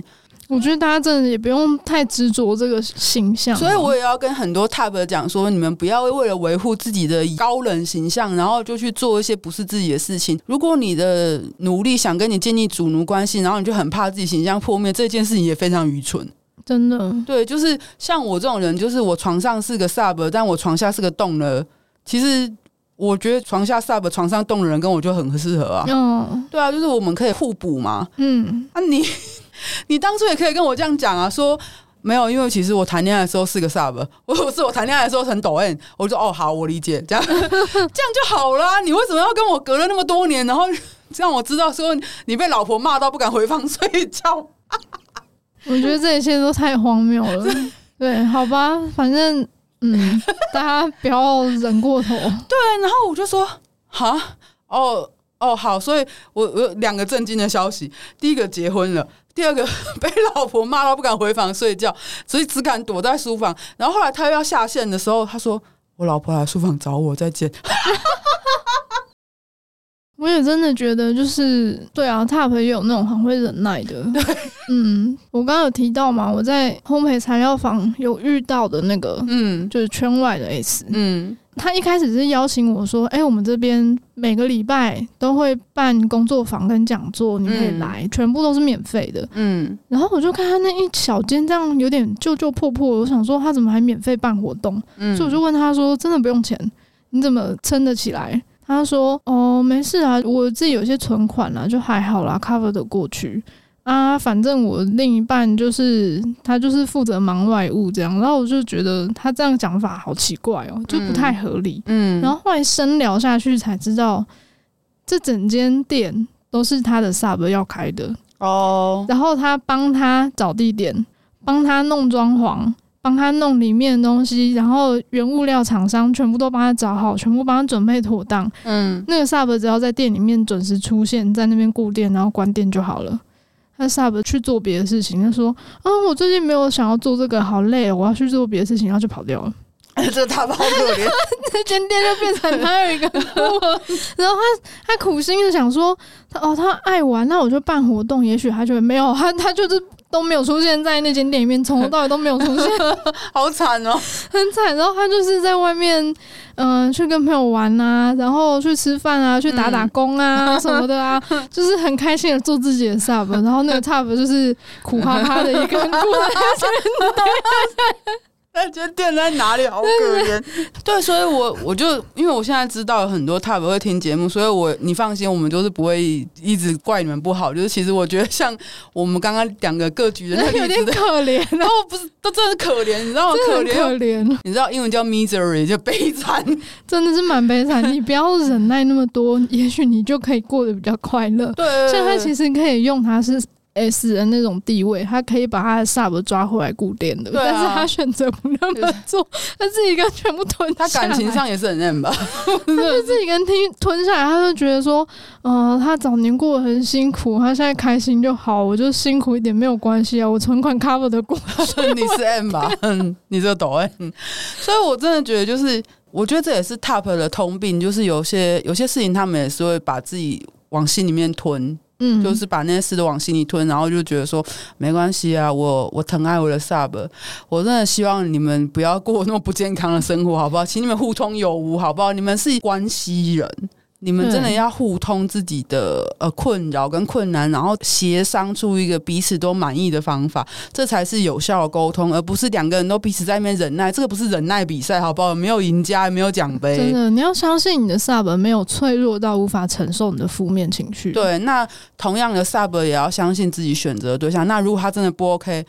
我觉得大家真的也不用太执着这个形象，
所以我也要跟很多 top 讲说，你们不要为了维护自己的高冷形象，然后就去做一些不是自己的事情。如果你的努力想跟你建立主奴关系，然后你就很怕自己形象破灭，这件事情也非常愚蠢。
真的，
对，就是像我这种人，就是我床上是个 sub，但我床下是个动了。其实我觉得床下 sub，床上动的人跟我就很适合啊。嗯，对啊，就是我们可以互补嘛。嗯，啊你。你当初也可以跟我这样讲啊，说没有，因为其实我谈恋爱的时候是个 sub，我说是我谈恋爱的时候很抖 N，我就说哦好，我理解，这样 这样就好了啊。你为什么要跟我隔了那么多年，然后让我知道说你被老婆骂到不敢回房睡觉？
我觉得这一切都太荒谬了。对，好吧，反正嗯，大家不要忍过头。
对，然后我就说哈，哦哦好，所以我我有两个震惊的消息，第一个结婚了。第二个 被老婆骂到不敢回房睡觉，所以只敢躲在书房。然后后来他又要下线的时候，他说：“我老婆来书房找我，再见。”
我也真的觉得，就是对啊，Top 也有那种很会忍耐的。对，嗯，我刚刚有提到嘛，我在烘焙材料房有遇到的那个，嗯，就是圈外的 S，嗯。他一开始是邀请我说：“哎、欸，我们这边每个礼拜都会办工作坊跟讲座，你可以来，嗯、全部都是免费的。”嗯，然后我就看他那一小间这样有点旧旧破破，我想说他怎么还免费办活动？嗯，所以我就问他说：“真的不用钱？你怎么撑得起来？”他说：“哦，没事啊，我自己有些存款啊，就还好啦，cover 得过去。”啊，反正我另一半就是他，就是负责忙外务这样，然后我就觉得他这样讲法好奇怪哦，就不太合理。嗯，然后后来深聊下去才知道，这整间店都是他的 sub 要开的哦。然后他帮他找地点，帮他弄装潢，帮他弄里面的东西，然后原物料厂商全部都帮他找好，全部帮他准备妥当。嗯，那个 sub 只要在店里面准时出现在那边顾店，然后关店就好了。他 sub 去做别的事情，他说：“啊，我最近没有想要做这个，好累，我要去做别的事情，然后就跑掉了。”
这他好可怜，
这间店就变成他有一个 然后他他苦心的想说，他哦，他爱玩，那我就办活动，也许他就会没有他，他就是都没有出现在那间店里面，从头 到尾都没有出现，
好惨哦，
很惨。然后他就是在外面，嗯、呃，去跟朋友玩啊，然后去吃饭啊，去打打工啊、嗯、什么的啊，就是很开心的做自己的 sub，然后那个 sub 就是苦哈哈的一个人过来。
那间店在哪里？好可怜。对，所以我我就因为我现在知道有很多 TOP 会听节目，所以我你放心，我们就是不会一直怪你们不好。就是其实我觉得像我们刚刚两个各举的那
有点可怜，
然后不是都真的可怜，你知道吗？可怜可怜，你知道英文叫 misery 就悲惨，
真的是蛮悲惨。你不要忍耐那么多，也许你就可以过得比较快乐。对，所以他其实可以用他是。S 的那种地位，他可以把他的 sub 抓回来固定的，啊、但是他选择不那么做，他自己一个人全部吞下来。
他感情上也是很认吧？
他就自己一个人听吞下来，他就觉得说，嗯、呃，他早年过得很辛苦，他现在开心就好，我就辛苦一点没有关系啊，我存款 cover 的过。
你是 M 吧？嗯 你这个抖 M，所以我真的觉得，就是我觉得这也是 TOP 的通病，就是有些有些事情他们也是会把自己往心里面吞。嗯，就是把那些事都往心里吞，然后就觉得说没关系啊，我我疼爱我的 sub，我真的希望你们不要过那么不健康的生活，好不好？请你们互通有无，好不好？你们是关系人。你们真的要互通自己的呃困扰跟困难，然后协商出一个彼此都满意的方法，这才是有效的沟通，而不是两个人都彼此在那边忍耐。这个不是忍耐比赛，好不好？没有赢家，也没有奖杯。
真的，你要相信你的 sub 没有脆弱到无法承受你的负面情绪。
对，那同样的 sub 也要相信自己选择的对象。那如果他真的不 OK。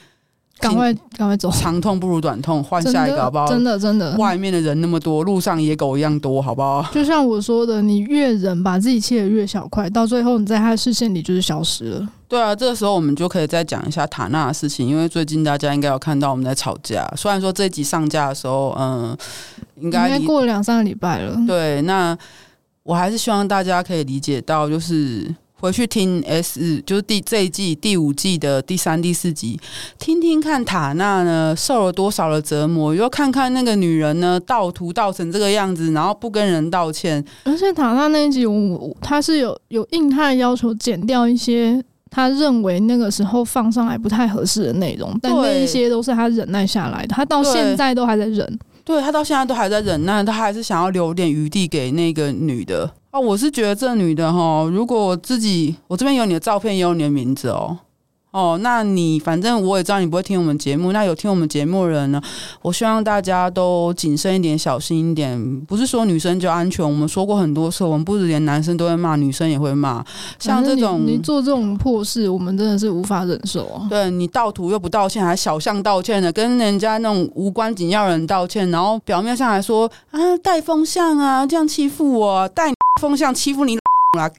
赶快赶快走，
长痛不如短痛，换下一个好不好？
真的真的，
外面的人那么多，路上野狗一样多，好不好？
就像我说的，你越忍，把自己切得越小块，到最后你在他的视线里就是消失了。
对啊，这个时候我们就可以再讲一下塔纳的事情，因为最近大家应该有看到我们在吵架。虽然说这一集上架的时候，嗯，应该
应该过了两三个礼拜了。
对，那我还是希望大家可以理解到，就是。回去听 S，就是第这一季第五季的第三、第四集，听听看塔娜呢受了多少的折磨，又看看那个女人呢盗图盗成这个样子，然后不跟人道歉。
而且塔娜那一集，我他是有有应他的要求剪掉一些他认为那个时候放上来不太合适的内容，但那一些都是他忍耐下来的，他到现在都还在忍。
对，他到现在都还在忍耐，他还是想要留点余地给那个女的。哦，我是觉得这女的哈，如果我自己，我这边有你的照片，也有你的名字哦。哦，那你反正我也知道你不会听我们节目。那有听我们节目的人呢？我希望大家都谨慎一点，小心一点。不是说女生就安全，我们说过很多次，我们不止连男生都会骂，女生也会骂。像这种
你，你做这种破事，我们真的是无法忍受啊！
对，你盗图又不道歉，还小象道歉的，跟人家那种无关紧要人道歉，然后表面上还说啊带风向啊，这样欺负我，带风向欺负你啦。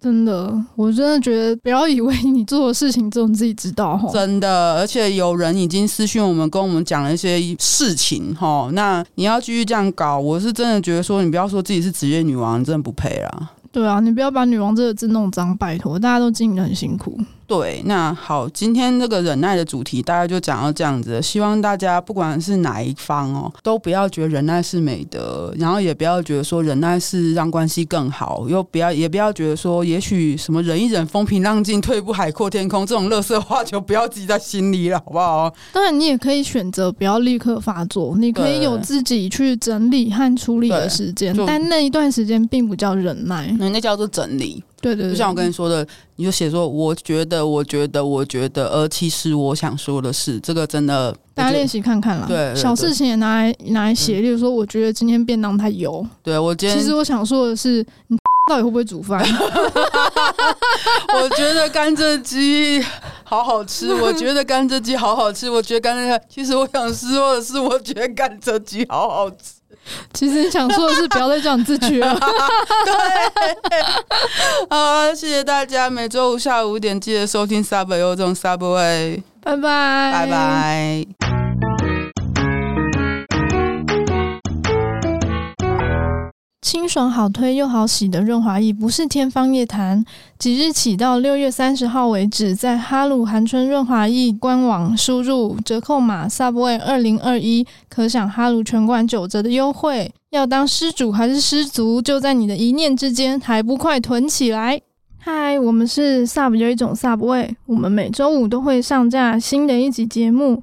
真的，我真的觉得不要以为你做的事情只有你自己知道哈。
真的，而且有人已经私讯我们，跟我们讲了一些事情哈。那你要继续这样搞，我是真的觉得说，你不要说自己是职业女王，你真的不配啦。
对啊，你不要把女王这个字弄脏，拜托，大家都经营的很辛苦。
对，那好，今天这个忍耐的主题大概就讲到这样子。希望大家不管是哪一方哦，都不要觉得忍耐是美德，然后也不要觉得说忍耐是让关系更好，又不要也不要觉得说，也许什么忍一忍风平浪静，退一步海阔天空这种乐色话就不要记在心里了，好不好？
当然，你也可以选择不要立刻发作，你可以有自己去整理和处理的时间，但那一段时间并不叫忍耐，
那那叫做整理。
对对，对，
就像我跟你说的，你就写说，我觉得，我觉得，我觉得，而其实我想说的是，这个真的，
大家练习看看啦。
对，
小事情也拿来拿来写，例如说，我觉得今天便当太油。
对我今天，
其实我想说的是，你 到底会不会煮饭？
我觉得甘蔗鸡好好吃，我觉得甘蔗鸡好好吃，我觉得甘蔗鸡，其实我想说的是，我觉得甘蔗鸡好好吃。
其实你想说的是，不要再这样自取了。
对，好，谢谢大家，每周五下午五点记得收听 Subway 有种 Subway，
拜拜，
拜拜。
清爽好推又好洗的润滑液不是天方夜谭。即日起到六月三十号为止，在哈鲁寒春润滑液官网输入折扣码 Subway 二零二一，可享哈鲁全馆九折的优惠。要当失主还是失足，就在你的一念之间，还不快囤起来！嗨，我们是 Sub 有一种 Subway，我们每周五都会上架新的一集节目。